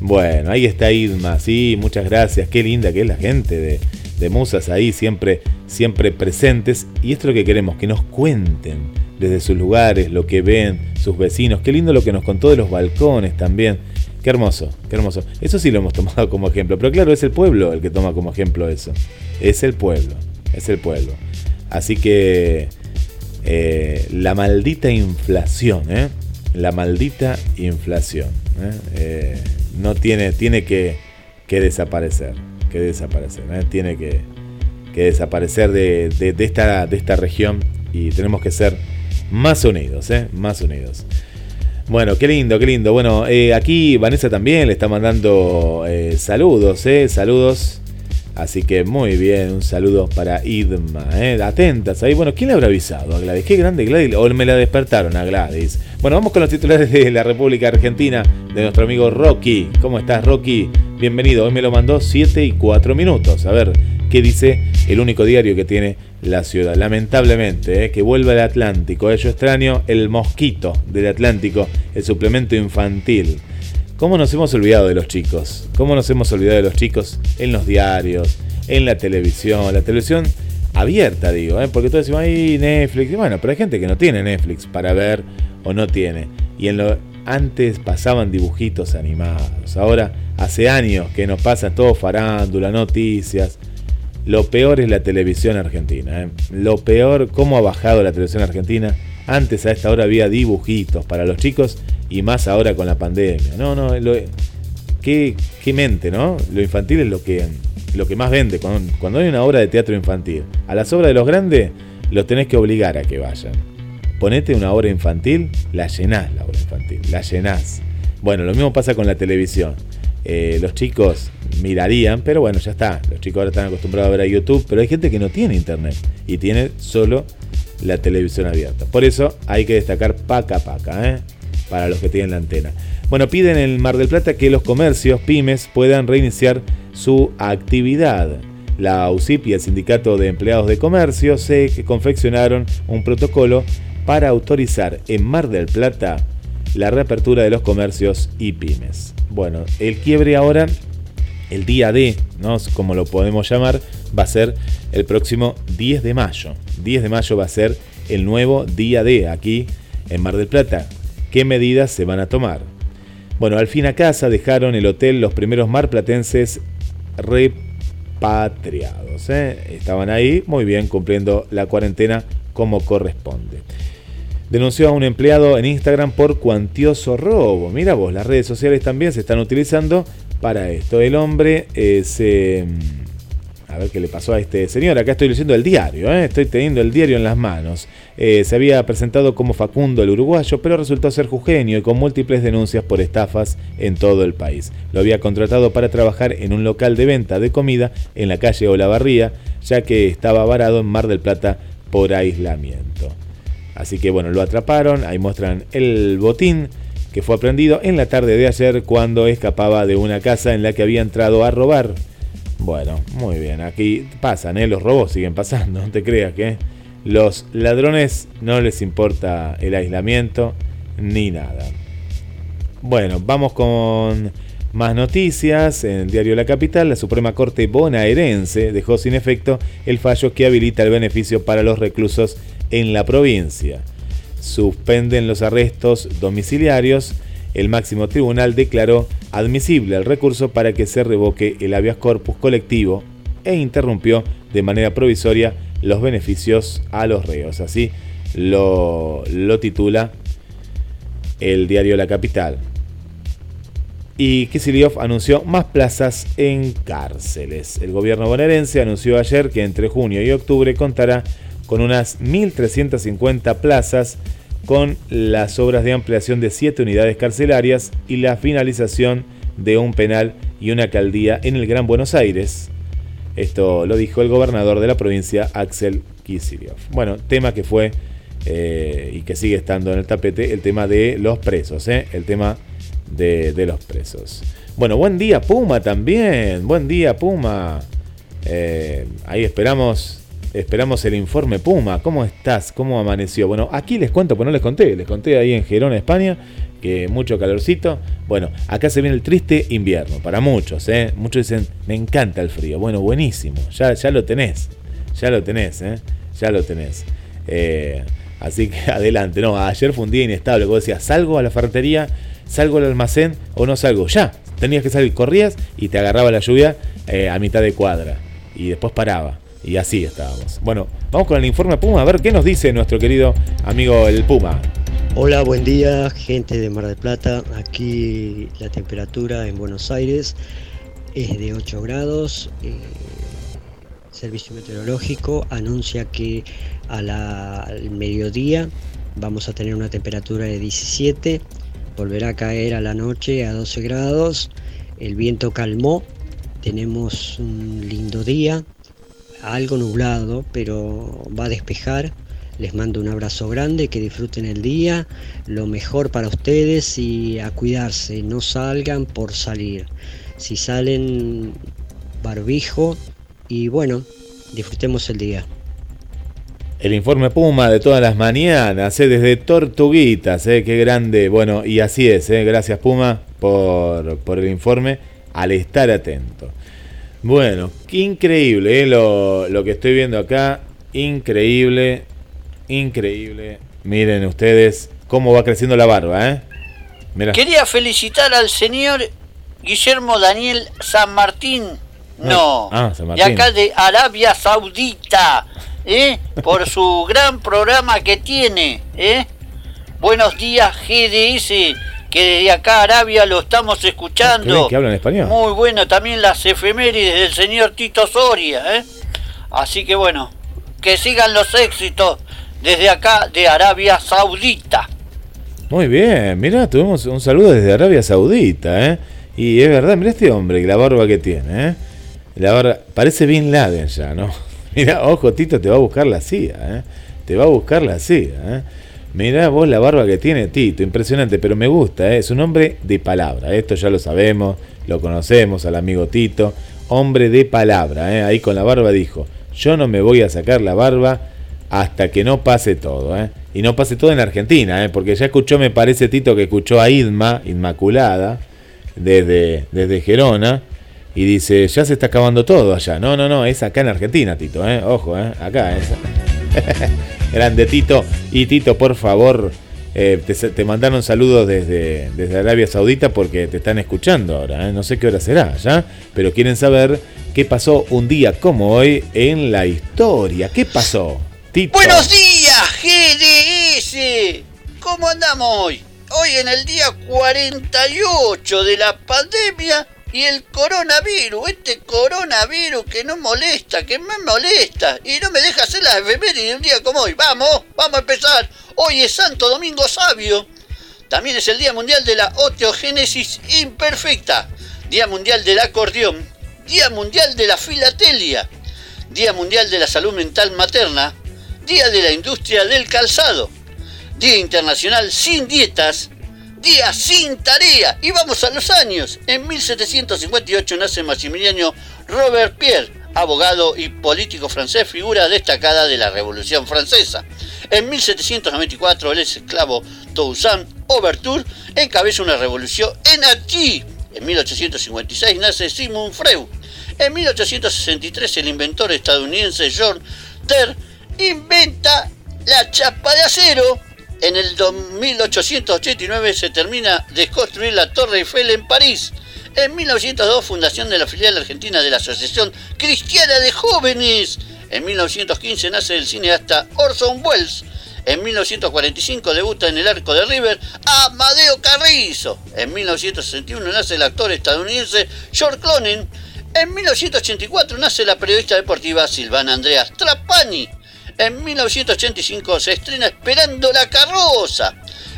Bueno, ahí está Irma, sí, muchas gracias. Qué linda que es la gente de, de Musas ahí, siempre, siempre presentes. Y esto es lo que queremos, que nos cuenten desde sus lugares, lo que ven, sus vecinos. Qué lindo lo que nos contó de los balcones también. Qué hermoso, qué hermoso. Eso sí lo hemos [LAUGHS] tomado como ejemplo. Pero claro, es el pueblo el que toma como ejemplo eso. Es el pueblo, es el pueblo. Así que eh, la maldita inflación, ¿eh? La maldita inflación. ¿eh? Eh, no tiene, tiene que, que desaparecer. Que desaparecer. ¿eh? Tiene que, que desaparecer de, de- esta, de esta región. Y tenemos que ser más unidos, ¿eh? Más unidos. Bueno, qué lindo, qué lindo. Bueno, eh, aquí Vanessa también le está mandando eh, saludos, ¿eh? Saludos. Así que muy bien, un saludo para Idma, ¿eh? atentas ahí. Bueno, ¿quién le habrá avisado a Gladys? Qué grande Gladys, o me la despertaron a Gladys. Bueno, vamos con los titulares de la República Argentina de nuestro amigo Rocky. ¿Cómo estás, Rocky? Bienvenido, hoy me lo mandó 7 y 4 minutos. A ver, ¿qué dice el único diario que tiene la ciudad? Lamentablemente, ¿eh? que vuelve al Atlántico. ¿eh? Yo extraño el mosquito del Atlántico, el suplemento infantil. ¿Cómo nos hemos olvidado de los chicos? ¿Cómo nos hemos olvidado de los chicos en los diarios, en la televisión? La televisión abierta, digo, ¿eh? porque todos decimos, ay, Netflix. Y bueno, pero hay gente que no tiene Netflix para ver o no tiene. Y en lo antes pasaban dibujitos animados. Ahora hace años que nos pasa todo farándula, noticias. lo peor es la televisión argentina. ¿eh? Lo peor, cómo ha bajado la televisión argentina. Antes a esta hora había dibujitos para los chicos y más ahora con la pandemia. No, no, qué, qué mente, ¿no? Lo infantil es lo que, lo que más vende. Cuando, cuando hay una obra de teatro infantil, a las obras de los grandes los tenés que obligar a que vayan. Ponete una obra infantil, la llenás la obra infantil, la llenás. Bueno, lo mismo pasa con la televisión. Eh, los chicos mirarían, pero bueno, ya está. Los chicos ahora están acostumbrados a ver a YouTube, pero hay gente que no tiene internet y tiene solo la televisión abierta. Por eso hay que destacar paca paca, ¿eh? Para los que tienen la antena. Bueno, piden en Mar del Plata que los comercios, pymes, puedan reiniciar su actividad. La UCIP y el Sindicato de Empleados de Comercio se confeccionaron un protocolo para autorizar en Mar del Plata la reapertura de los comercios y pymes. Bueno, el quiebre ahora, el día D, ¿no? como lo podemos llamar, va a ser el próximo 10 de mayo. 10 de mayo va a ser el nuevo día D aquí en Mar del Plata. ¿Qué medidas se van a tomar? Bueno, al fin a casa dejaron el hotel los primeros marplatenses repatriados. ¿eh? Estaban ahí muy bien cumpliendo la cuarentena como corresponde denunció a un empleado en Instagram por cuantioso robo. Mira vos, las redes sociales también se están utilizando para esto. El hombre eh, se... A ver qué le pasó a este señor. Acá estoy leyendo el diario, ¿eh? estoy teniendo el diario en las manos. Eh, se había presentado como Facundo el uruguayo, pero resultó ser jugenio y con múltiples denuncias por estafas en todo el país. Lo había contratado para trabajar en un local de venta de comida en la calle Olavarría, ya que estaba varado en Mar del Plata por aislamiento. Así que bueno, lo atraparon, ahí muestran el botín que fue aprendido en la tarde de ayer cuando escapaba de una casa en la que había entrado a robar. Bueno, muy bien, aquí pasan, ¿eh? los robos siguen pasando, [LAUGHS] no te creas que los ladrones no les importa el aislamiento ni nada. Bueno, vamos con más noticias. En el diario La Capital, la Suprema Corte bonaerense dejó sin efecto el fallo que habilita el beneficio para los reclusos en la provincia. Suspenden los arrestos domiciliarios. El máximo tribunal declaró admisible el recurso para que se revoque el habeas corpus colectivo e interrumpió de manera provisoria los beneficios a los reos. Así lo, titula el diario La Capital. Y Kisiliov anunció más plazas en cárceles. El gobierno bonaerense anunció ayer que entre junio y octubre contará con unas 1.350 plazas, con las obras de ampliación de 7 unidades carcelarias y la finalización de un penal y una alcaldía en el Gran Buenos Aires. Esto lo dijo el gobernador de la provincia, Axel Kicillof. Bueno, tema que fue eh, y que sigue estando en el tapete, el tema de los presos, ¿eh? el tema de, los presos. Bueno, buen día Puma también, buen día Puma. Eh, ahí esperamos Esperamos el informe Puma. ¿Cómo estás? ¿Cómo amaneció? Bueno, aquí les cuento, pues no les conté. Les conté ahí en Gerona, España, que mucho calorcito. Bueno, acá se viene el triste invierno. Para muchos, ¿eh? Muchos dicen, me encanta el frío. Bueno, buenísimo. Ya, ya lo tenés. Ya lo tenés, ¿eh? Ya lo tenés. Eh, así que [LAUGHS] adelante. No, ayer fue un día inestable. Como decías, salgo a la ferretería, salgo al almacén o no salgo. Ya. Tenías que salir, corrías y te agarraba la lluvia eh, a mitad de cuadra. Y después paraba. Y así estábamos. Bueno, vamos con el informe Puma a ver qué nos dice nuestro querido amigo el Puma. Hola, buen día, gente de Mar del Plata. Aquí la temperatura en Buenos Aires es de 8 grados. Eh, Servicio Meteorológico anuncia que al mediodía vamos a tener una temperatura de 17. Volverá a caer a la noche a 12 grados. El viento calmó. Tenemos un lindo día algo nublado, pero va a despejar. Les mando un abrazo grande, que disfruten el día, lo mejor para ustedes y a cuidarse, no salgan por salir. Si salen, barbijo y bueno, disfrutemos el día. El informe Puma de todas las mañanas, ¿eh? desde Tortuguitas, ¿eh? qué grande. Bueno, y así es, ¿eh? gracias Puma por, por el informe, al estar atento. Bueno, qué increíble eh, lo, que estoy viendo acá. Increíble, increíble. Miren ustedes cómo va creciendo la barba, ¿eh? Quería felicitar al señor Guillermo Daniel San Martín No. Ah, San de Martín. acá de Arabia Saudita, ¿eh? Por su gran programa que tiene, ¿eh? Buenos días GDS, que desde acá Arabia lo estamos escuchando. que hablan español. Muy bueno también las efemérides del señor Tito Soria, ¿eh? Así que bueno, que sigan los éxitos desde acá de Arabia Saudita. Muy bien, mira, tuvimos un saludo desde Arabia Saudita, ¿eh? Y es verdad, mira este hombre, la barba que tiene, ¿eh? La barba, parece Bin Laden ya, ¿no? [LAUGHS] Mira, ojo, Tito, te va a buscar la CIA, ¿eh? Te va a buscar la CIA, ¿eh? Mirá vos la barba que tiene Tito, impresionante, pero me gusta, ¿eh? es un hombre de palabra, esto ya lo sabemos, lo conocemos al amigo Tito, hombre de palabra, ¿eh? ahí con la barba dijo, yo no me voy a sacar la barba hasta que no pase todo, ¿eh? y no pase todo en Argentina, porque ya escuchó, me parece Tito, que escuchó a Idma, Inmaculada, desde, desde Gerona, y dice, ya se está acabando todo allá, no, no, no, es acá en Argentina, Tito, ojo, acá, es. [LAUGHS] Grande Tito. Y Tito, por favor, eh, te, mandaron saludos desde, desde Arabia Saudita porque te están escuchando ahora. ¿eh? No sé qué hora será ya, pero quieren saber qué pasó un día como hoy en la historia. ¿Qué pasó? Tito. Buenos días, GDS. ¿Cómo andamos hoy? Hoy en el día 48 de la pandemia y el coronavirus, este coronavirus que no molesta, que me molesta y no me deja hacer las efemérides de un día como hoy. Vamos, vamos a empezar. Hoy es Santo Domingo Sabio. También es el Día Mundial de la Osteogénesis Imperfecta, Día Mundial del Acordeón, Día Mundial de la Filatelia, Día Mundial de la Salud Mental Materna, Día de la Industria del Calzado, Día Internacional Sin Dietas, Sin Tarea. Y vamos a los años. En 1758 nace Maximiliano Robert Pierre, abogado y político francés, figura destacada de la Revolución Francesa. En 1794 el ex esclavo Toussaint Overture encabeza una revolución en Haití. En 1856 nace Sigmund Freud. En 1863 el inventor estadounidense John Ter inventa la chapa de acero. En el 1889 se termina de construir la Torre Eiffel en París. En 1902 fundación de la filial argentina de la Asociación Cristiana de Jóvenes. En 1915 nace el cineasta Orson Welles. En 1945 debuta en el arco de River Amadeo Carrizo. En 1961 nace el actor estadounidense George Clooney. En 1984 nace la periodista deportiva Silvana Andrea Trapani. En 1985 se estrena Esperando la carroza.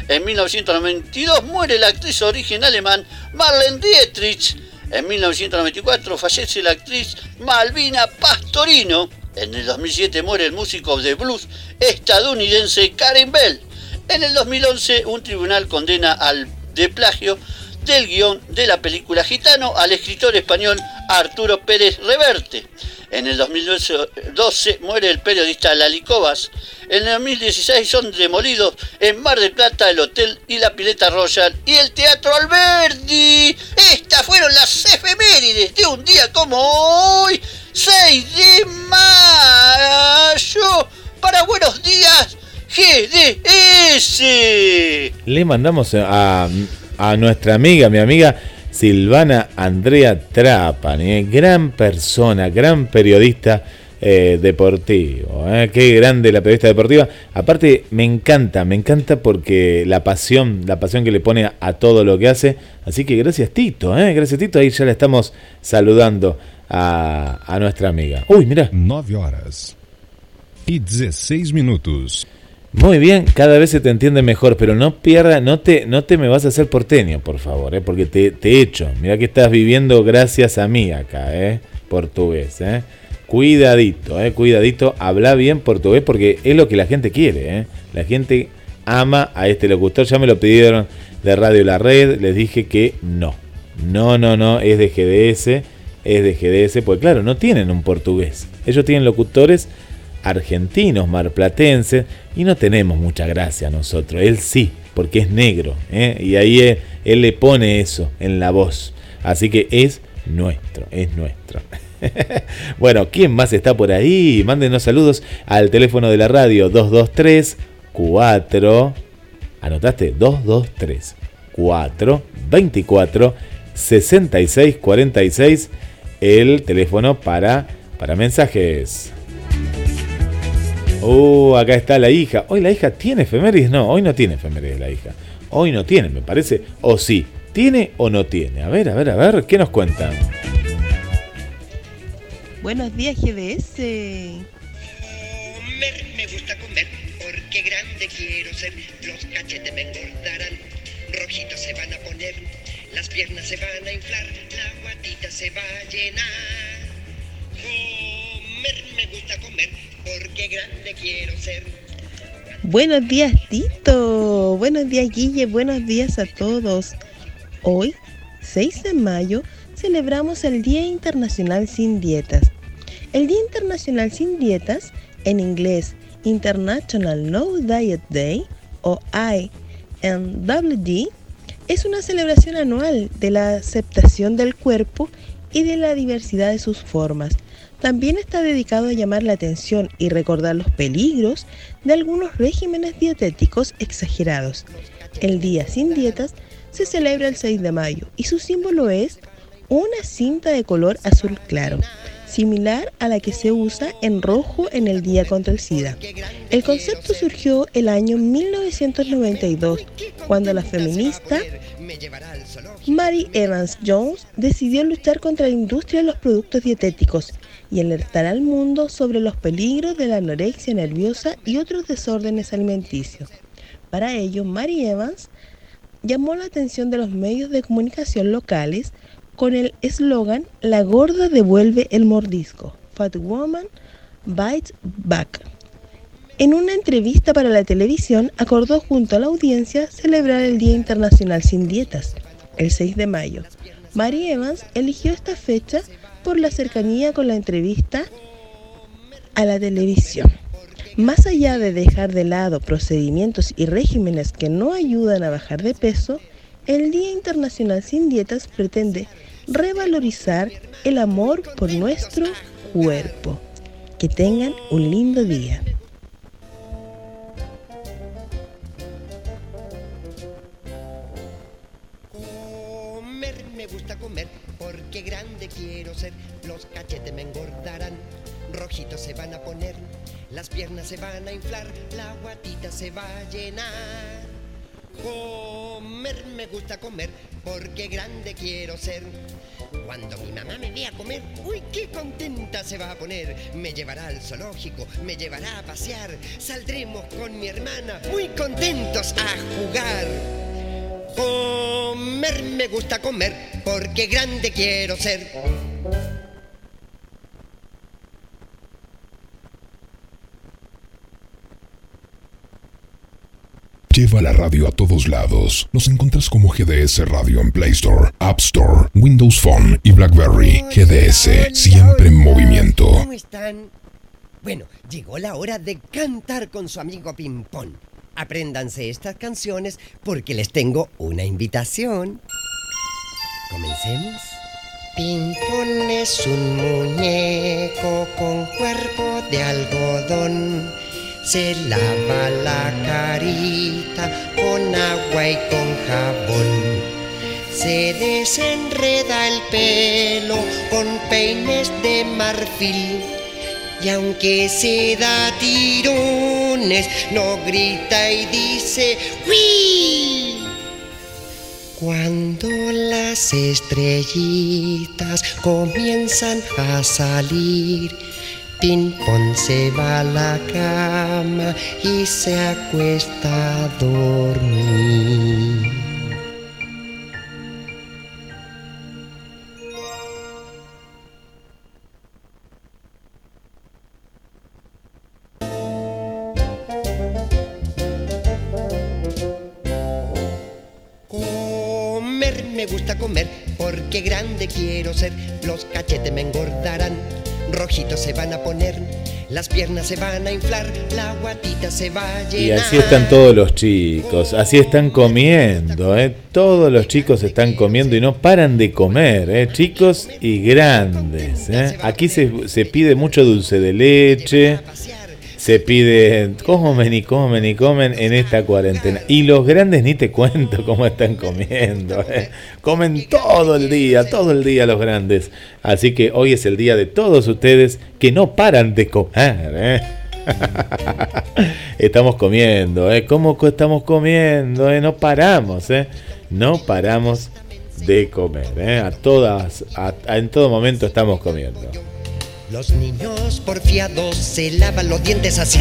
En 1992 muere la actriz de origen alemán Marlene Dietrich. En 1994 fallece la actriz Malvina Pastorino. En el 2007 muere el músico de blues estadounidense Karen Bell. En el 2011 un tribunal condena al de plagio del guion de la película Gitano al escritor español Arturo Pérez Reverte. En el 2012 muere el periodista Lali Cobas. En el 2016 son demolidos en Mar del Plata el Hotel y la Pileta Royal y el Teatro Alberdi. Estas fueron las efemérides de un día como hoy, 6 de mayo. Para buenos días, GDS. Le mandamos a, a nuestra amiga, mi amiga Silvana Andrea Trapani, eh, gran persona, gran periodista eh, deportivo. eh, Qué grande la periodista deportiva. Aparte, me encanta, me encanta porque la pasión, la pasión que le pone a todo lo que hace. Así que gracias Tito, eh, gracias Tito. Ahí ya la estamos saludando a, a nuestra amiga. Uy, mira. 9 horas y 16 minutos. Muy bien, cada vez se te entiende mejor, pero no pierda, no te, no te me vas a hacer porteño, por favor, ¿eh? porque te, te echo. Mira que estás viviendo gracias a mí acá, ¿eh? portugués. ¿eh? Cuidadito, ¿eh? cuidadito, habla bien portugués porque es lo que la gente quiere. ¿eh? La gente ama a este locutor, ya me lo pidieron de Radio La Red, les dije que no. No, no, no, es de GDS, es de GDS, pues claro, no tienen un portugués. Ellos tienen locutores argentinos, marplatenses, y no tenemos mucha gracia nosotros. Él sí, porque es negro, ¿eh? y ahí él, él le pone eso en la voz. Así que es nuestro, es nuestro. [LAUGHS] bueno, ¿quién más está por ahí? Mándenos saludos al teléfono de la radio 223 4 ¿Anotaste? 223 4 24 66 46 el teléfono para, para mensajes. Uh, acá está la hija. Hoy la hija tiene efemérides. No, hoy no tiene efemérides la hija. Hoy no tiene, me parece. O sí. ¿Tiene o no tiene? A ver, a ver, a ver. ¿Qué nos cuentan? Buenos días, GDS. Comer me gusta comer porque grande quiero ser. Los cachetes me engordarán, rojitos se van a poner, las piernas se van a inflar, la guatita se va a llenar. Comer me gusta comer grande quiero ser. Buenos días, Tito. Buenos días, Guille. Buenos días a todos. Hoy, 6 de mayo, celebramos el Día Internacional Sin Dietas. El Día Internacional Sin Dietas, en inglés International No Diet Day o INWD, es una celebración anual de la aceptación del cuerpo y de la diversidad de sus formas. También está dedicado a llamar la atención y recordar los peligros de algunos regímenes dietéticos exagerados. El Día Sin Dietas se celebra el 6 de mayo y su símbolo es una cinta de color azul claro, similar a la que se usa en rojo en el Día contra el SIDA. El concepto surgió el año 1992, cuando la feminista Mary Evans Jones decidió luchar contra la industria de los productos dietéticos y alertar al mundo sobre los peligros de la anorexia nerviosa y otros desórdenes alimenticios. Para ello, Mary Evans llamó la atención de los medios de comunicación locales con el eslogan La gorda devuelve el mordisco. Fat Woman Bites Back. En una entrevista para la televisión, acordó junto a la audiencia celebrar el Día Internacional Sin Dietas, el 6 de mayo. Mary Evans eligió esta fecha por la cercanía con la entrevista a la televisión. Más allá de dejar de lado procedimientos y regímenes que no ayudan a bajar de peso, el Día Internacional Sin Dietas pretende revalorizar el amor por nuestro cuerpo. Que tengan un lindo día. Comer me gusta comer porque grande. Los cachetes me engordarán, rojitos se van a poner, las piernas se van a inflar, la guatita se va a llenar. Comer me gusta comer porque grande quiero ser. Cuando mi mamá me vea comer, uy, qué contenta se va a poner. Me llevará al zoológico, me llevará a pasear. Saldremos con mi hermana, muy contentos a jugar. Comer me gusta comer porque grande quiero ser. Lleva la radio a todos lados. Nos encuentras como GDS Radio en Play Store, App Store, Windows Phone y BlackBerry. GDS, siempre en movimiento. ¿Cómo están? Bueno, llegó la hora de cantar con su amigo Pimpón. Apréndanse estas canciones porque les tengo una invitación. Comencemos. Pimpón es un muñeco con cuerpo de algodón. Se lava la carita con agua y con jabón. Se desenreda el pelo con peines de marfil. Y aunque se da tirones, no grita y dice ¡Uy! Cuando las estrellitas comienzan a salir, Pimpón se va a la cama y se acuesta a dormir. Comer me gusta comer porque grande quiero ser. Los cachetes me engordarán, rojitos se van a poner, las piernas se van a inflar, la guatita se va a Y llenar. así están todos los chicos, así están comiendo, ¿eh? todos los chicos están comiendo y no paran de comer, ¿eh? chicos y grandes. ¿eh? Aquí se, se pide mucho dulce de leche, se piden, comen y comen y comen en esta cuarentena. Y los grandes ni te cuento cómo están comiendo. ¿eh? Comen todo el día, todo el día los grandes. Así que hoy es el día de todos ustedes que no paran de comer. ¿eh? [LAUGHS] estamos comiendo, ¿eh? ¿Cómo estamos comiendo? ¿eh? No paramos, ¿eh? No paramos de comer, ¿eh? A todas, a- en todo momento estamos comiendo. Los niños porfiados se lavan los dientes así,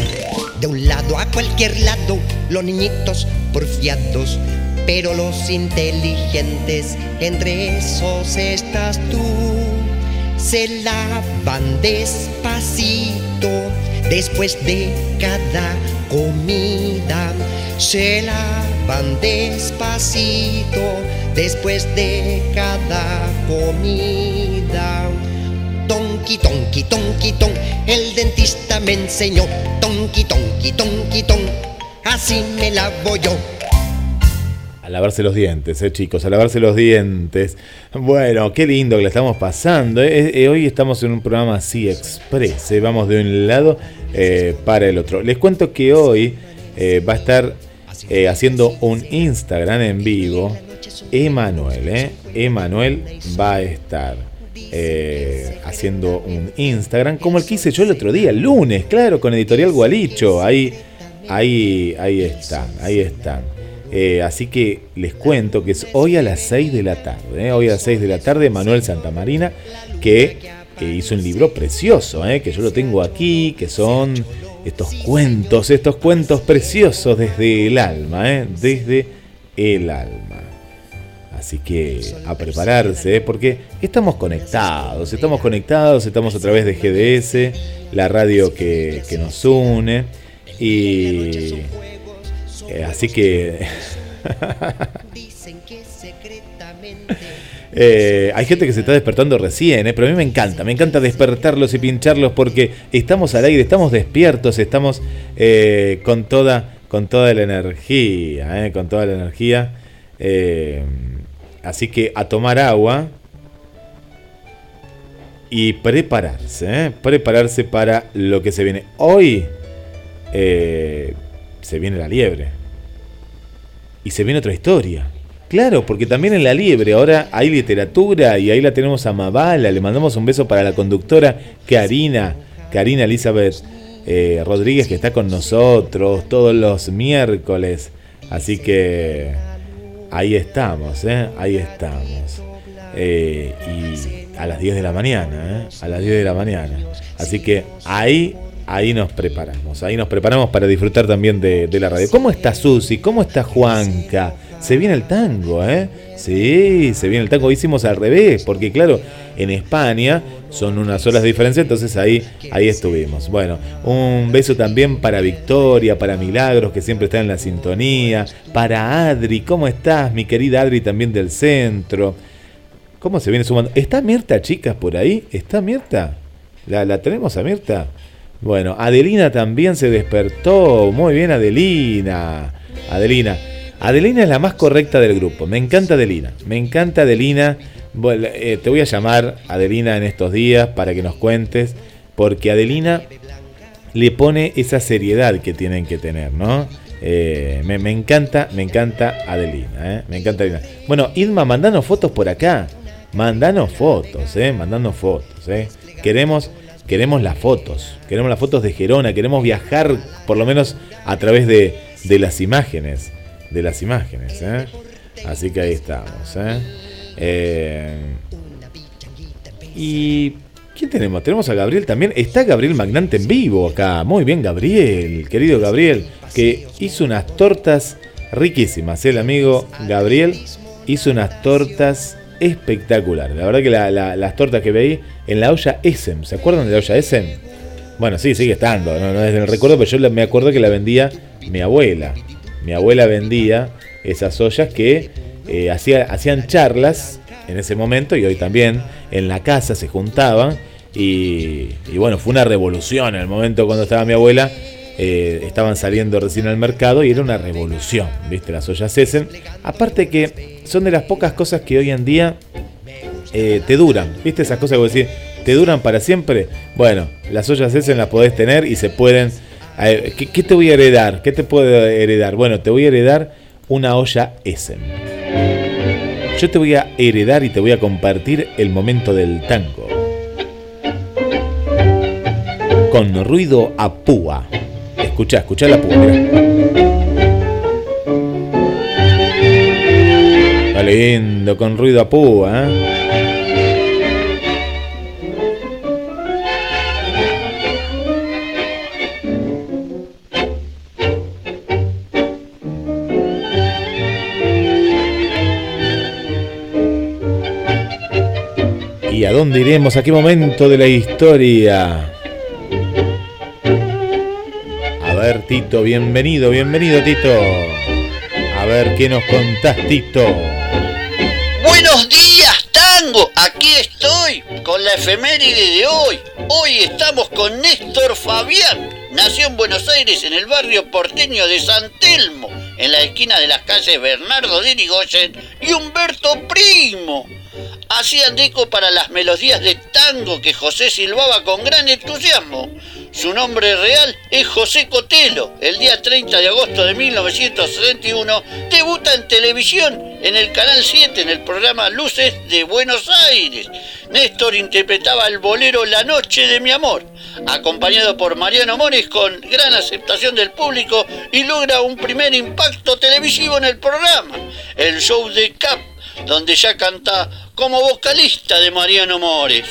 de un lado a cualquier lado, los niñitos porfiados, pero los inteligentes, entre esos estás tú, se lavan despacito después de cada comida, se lavan despacito después de cada comida. Tonki, tonki, tonki, ton. El dentista me enseñó. Tonki, tonki, tonki, ton. Así me lavo yo. A lavarse los dientes, eh, chicos, a lavarse los dientes. Bueno, qué lindo que la estamos pasando. eh. Eh, hoy estamos en un programa así express. eh, Vamos de un lado eh, para el otro. Les cuento que hoy eh, va a estar eh, haciendo un Instagram en vivo. Emanuel, ¿eh? Emanuel va a estar eh, haciendo un Instagram como el que hice yo el otro día, el lunes, claro, con Editorial Gualicho. Ahí, ahí, ahí están, ahí están. Eh, así que les cuento que es hoy a las 6 de la tarde. ¿eh? Hoy a las 6 de la tarde, Manuel Santamarina, que eh, hizo un libro precioso, ¿eh? que yo lo tengo aquí, que son estos cuentos, estos cuentos preciosos desde el alma, ¿eh? desde el alma. Así que a prepararse, porque estamos conectados, estamos conectados, estamos a través de GDS, la radio que, que nos une. Y eh, así que [LAUGHS] Eh, hay gente que se está despertando recién, eh, pero a mí me encanta, me encanta despertarlos y pincharlos porque estamos al aire, estamos despiertos, estamos eh, con, toda, con toda la energía, eh, con toda la energía. Así que a tomar agua y prepararse, eh, prepararse para lo que se viene. Hoy eh, se viene la liebre y se viene otra historia. Claro, porque también en La Liebre ahora hay literatura y ahí la tenemos a Mabala. Le mandamos un beso para la conductora Karina, Karina Elizabeth eh, Rodríguez, que está con nosotros todos los miércoles. Así que ahí estamos, ¿eh? ahí estamos. Eh, y a las 10 de la mañana, ¿eh? a las 10 de la mañana. Así que ahí, ahí nos preparamos, ahí nos preparamos para disfrutar también de, de la radio. ¿Cómo está Susi? ¿Cómo está Juanca? Se viene el tango, ¿eh? Sí, se viene el tango. Hicimos al revés, porque claro, en España son unas horas de diferencia, entonces ahí, ahí estuvimos. Bueno, un beso también para Victoria, para Milagros, que siempre está en la sintonía, para Adri, ¿cómo estás? Mi querida Adri también del centro. ¿Cómo se viene sumando? ¿Está Mirta, chicas, por ahí? ¿Está Mirta? ¿La, la tenemos a Mirta? Bueno, Adelina también se despertó. Muy bien, Adelina. Adelina. Adelina es la más correcta del grupo. Me encanta Adelina. Me encanta Adelina. Bueno, eh, te voy a llamar Adelina en estos días para que nos cuentes. Porque Adelina le pone esa seriedad que tienen que tener, ¿no? Eh, me, encanta, me encanta Adelina, ¿eh? Me encanta Adelina. Bueno, Idma, mandanos fotos por acá. Mandanos fotos, ¿eh? Mandanos fotos, ¿eh? Queremos, queremos las fotos. Queremos las fotos de Gerona. Queremos viajar, por lo menos, a través de, de las imágenes. De las imágenes, ¿eh? Así que ahí estamos, ¿eh? Eh, y ¿Quién tenemos? Tenemos a Gabriel también. Está Gabriel Magnante en vivo acá. Muy bien, Gabriel, querido Gabriel, que hizo unas tortas riquísimas. El amigo Gabriel hizo unas tortas espectaculares. La verdad que la- la- las tortas que veí en la olla Essen, ¿se acuerdan de la olla Essen? Bueno, sí, sigue estando. No, no del recuerdo, pero yo me acuerdo que la vendía mi abuela. Mi abuela vendía esas ollas que eh, hacía- hacían charlas en ese momento y hoy también en la casa se juntaban y, y bueno, fue una revolución en el momento cuando estaba mi abuela. eh, estaban saliendo recién al mercado y era una revolución, ¿viste? Las ollas Essen. Aparte que son de las pocas cosas que hoy en día eh, te duran, ¿viste? Esas cosas que vos decís, te duran para siempre. Bueno, las ollas Essen las podés tener y se pueden A ver, ¿qué, qué te voy a heredar? ¿Qué te puedo heredar? Bueno, te voy a heredar una olla Essen. Yo te voy a heredar y te voy a compartir el momento del tango. Con ruido a púa. Escucha, escucha la púa. Está lindo, con ruido a púa, ¿eh? ¿Y a dónde iremos? ¿A qué momento de la historia? A ver, Tito, bienvenido, bienvenido, Tito. A ver, ¿qué nos contás, Tito? Buenos días, tango. Aquí estoy con la efeméride de hoy. Hoy estamos con Néstor Fabián. Nació en Buenos Aires en el barrio porteño de San Telmo, en la esquina de las calles Bernardo de Irigoyen y Humberto Primo. Hacían eco para las melodías de tango que José silbaba con gran entusiasmo. Su nombre real es José Cotelo. El día 30 de agosto de 1961 debuta en televisión en el Canal 7 en el programa Luces de Buenos Aires. Néstor interpretaba el bolero La Noche de mi Amor, acompañado por Mariano Mores con gran aceptación del público y logra un primer impacto televisivo en el programa, el show de Cap donde ya canta como vocalista de Mariano Mores.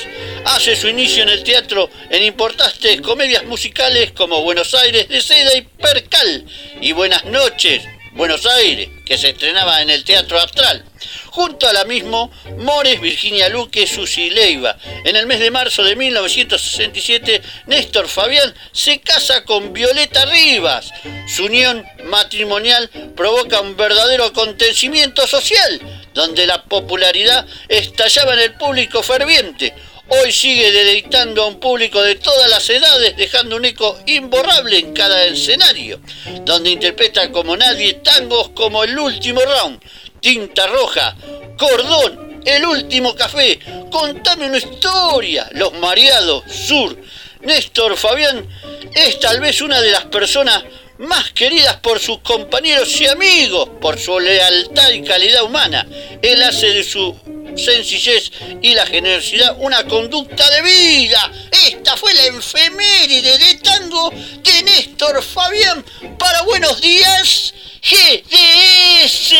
Hace su inicio en el teatro en importantes comedias musicales como Buenos Aires de Seda y Percal y Buenas noches, Buenos Aires, que se estrenaba en el Teatro Astral. Junto a la misma, Mores, Virginia Luque, Susi Leiva. En el mes de marzo de 1967, Néstor Fabián se casa con Violeta Rivas. Su unión matrimonial provoca un verdadero acontecimiento social, donde la popularidad estallaba en el público ferviente. Hoy sigue deleitando a un público de todas las edades, dejando un eco imborrable en cada escenario, donde interpreta como nadie tangos como El último round, Tinta Roja, Cordón, El último café, Contame una historia, Los Mareados, Sur. Néstor Fabián es tal vez una de las personas más queridas por sus compañeros y amigos, por su lealtad y calidad humana. Él hace de su sencillez y la generosidad una conducta de vida. Esta fue la efeméride de tango de Néstor Fabián para Buenos Días GDS.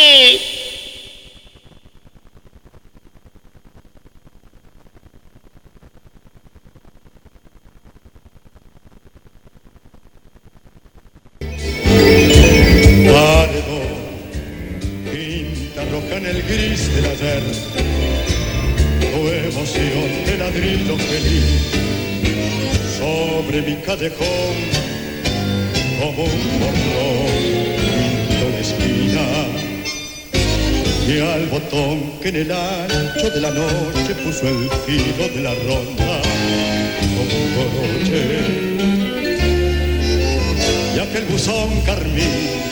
Pardo, tinta roja en el gris del ayer, tu emoción de ladrillo feliz. Sobre mi callejón como un portón pinto la esquina. Y al botón que en el ancho de la noche puso el filo de la ronda como un coche y aquel buzón carmín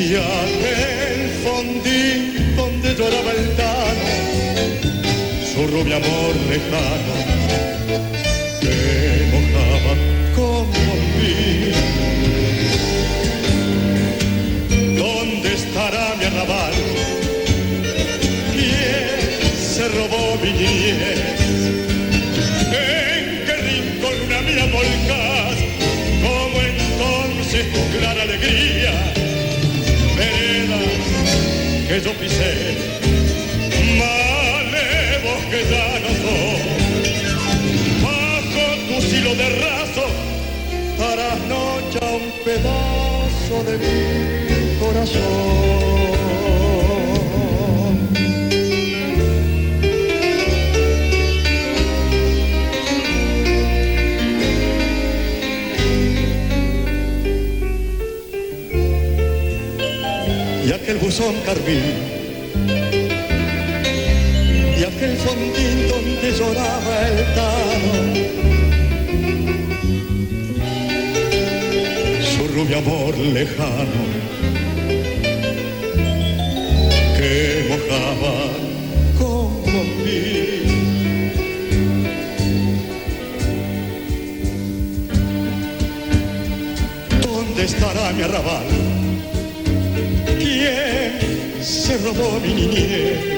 y aquel fondín donde lloraba el tano su rubio amor lejano que mojaba como mí ¿Dónde estará mi arrabal? ¿Quién se robó mi niñez? ¿En qué rincón una mía volcás? Como entonces tu clara alegría, que yo pisé, malevos que ya no son, bajo tu silo de raso, para noche un pedazo de mi corazón. Buzón carmín. Y aquel fondín donde lloraba el tano. Su rubio amor lejano que mojaba como mí buscará mi arrabal. Se robó mi?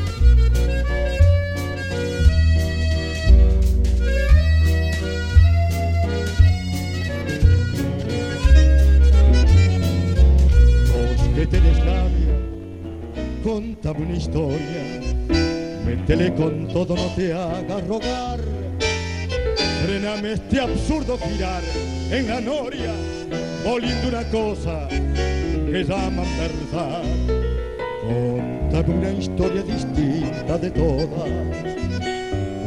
Contame una historia. Métele con todo, no te hagas rogar. Frename este absurdo girar en la noria, oliendo una cosa que llaman verdad. Contame una historia distinta de todas.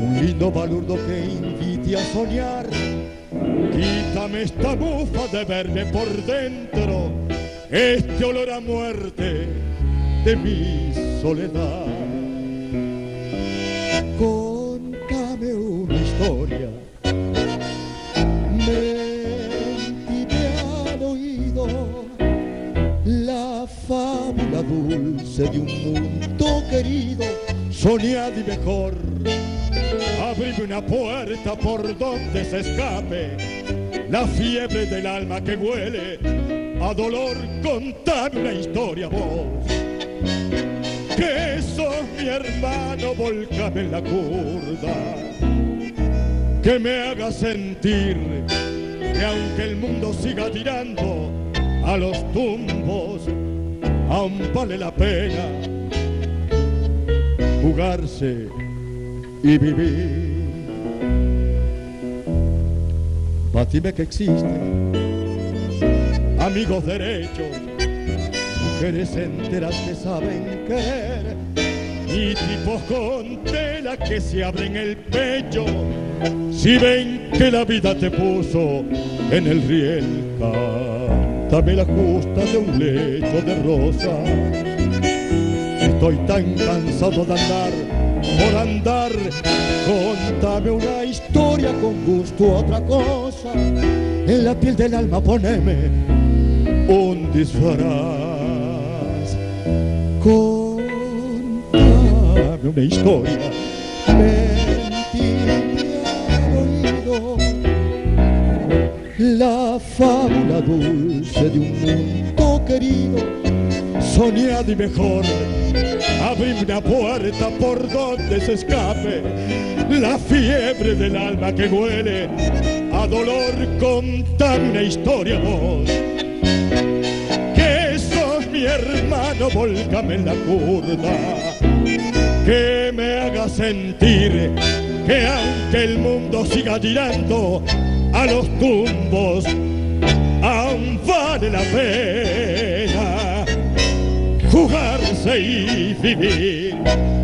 Un lindo balurdo que invite a soñar. Quítame esta bufa de verme por dentro, este olor a muerte de mi soledad. Contame una historia, mentime al oído la fábula dulce de un mundo querido, soñad y mejor. Abrime una puerta por donde se escape la fiebre del alma que huele a dolor. Contame una historia vos, que sos mi hermano, volcame en la curda, que me haga sentir que aunque el mundo siga tirando a los tumbos, aún vale la pena jugarse y vivir. Mas dime que existen amigos derechos, mujeres enteras que saben querer y tipos con tela que se abren el pecho. Si ven que la vida te puso en el riel, cántame la justa de un lecho de rosa. Estoy tan cansado de andar por andar. Contame una historia con gusto otra cosa. En la piel del alma poneme un disfraz. Contame una historia. Oído la fábula dulce de un mundo querido, soñado y mejor. Abrir una puerta por donde se escape la fiebre del alma que huele a dolor. Contame una historia vos, hermano, volcame la curva, que me haga sentir que aunque el mundo siga tirando a los tumbos, aún vale la pena jugarse y vivir.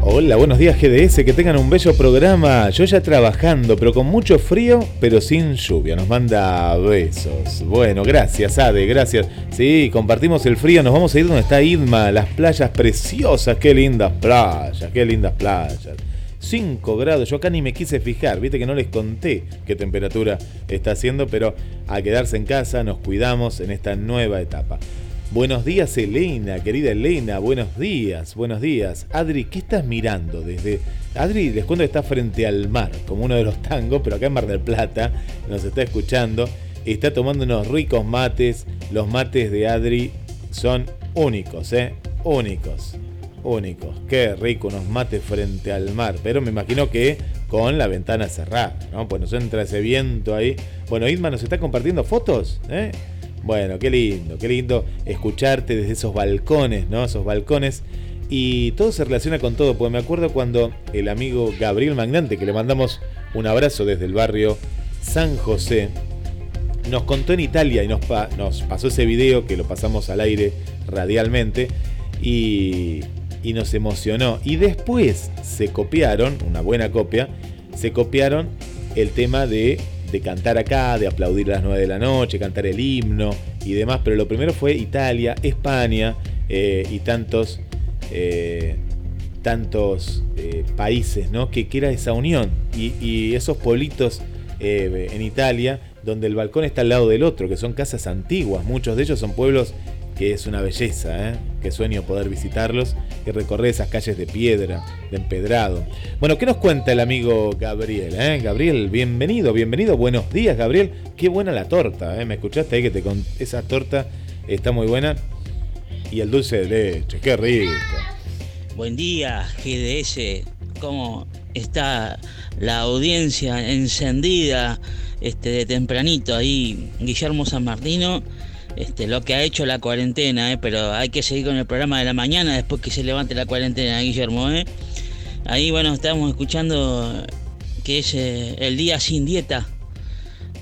Hola, buenos días GDS, que tengan un bello programa. Yo ya trabajando, pero con mucho frío, pero sin lluvia. Nos manda besos. Bueno, gracias, Ade, gracias. Sí, compartimos el frío. Nos vamos a ir donde está Idma, las playas preciosas. Qué lindas playas, qué lindas playas. 5 grados, yo acá ni me quise fijar, viste que no les conté qué temperatura está haciendo, pero a quedarse en casa nos cuidamos en esta nueva etapa. Buenos días Elena, querida Elena, buenos días, buenos días. Adri, ¿qué estás mirando desde... Adri, les cuento está frente al mar, como uno de los tangos, pero acá en Mar del Plata, nos está escuchando, está tomando unos ricos mates, los mates de Adri son únicos, ¿eh? únicos, únicos. Qué rico unos mates frente al mar, pero me imagino que con la ventana cerrada, ¿no? Pues nos entra ese viento ahí. Bueno, Isma nos está compartiendo fotos, ¿eh? Bueno, qué lindo, qué lindo escucharte desde esos balcones, ¿no? Esos balcones. Y todo se relaciona con todo, porque me acuerdo cuando el amigo Gabriel Magnante, que le mandamos un abrazo desde el barrio San José, nos contó en Italia y nos, pasó ese video que lo pasamos al aire radialmente y nos emocionó. Y después se copiaron, una buena copia, se copiaron el tema de, de cantar acá, de aplaudir a las 9 de la noche, cantar el himno y demás. Pero lo primero fue Italia, España eh, y tantos, eh, tantos eh, países, ¿no? Que, que, era esa unión. Y, y esos pueblitos en Italia, donde el balcón está al lado del otro, que son casas antiguas. Muchos de ellos son pueblos que es una belleza, ¿eh? Que sueño poder visitarlos y recorrer esas calles de piedra, de empedrado. Bueno, ¿qué nos cuenta el amigo Gabriel? Eh? Gabriel, bienvenido, bienvenido, buenos días Gabriel, qué buena la torta, ¿eh? me escuchaste ahí que te con esa torta está muy buena y el dulce de leche, qué rico. Buen día GDS, ¿cómo está la audiencia encendida este, de tempranito ahí, Guillermo San Martino? Este, lo que ha hecho la cuarentena, ¿eh? pero hay que seguir con el programa de la mañana después que se levante la cuarentena, Guillermo. ¿eh? Ahí, bueno, estamos escuchando que es eh, el día sin dieta.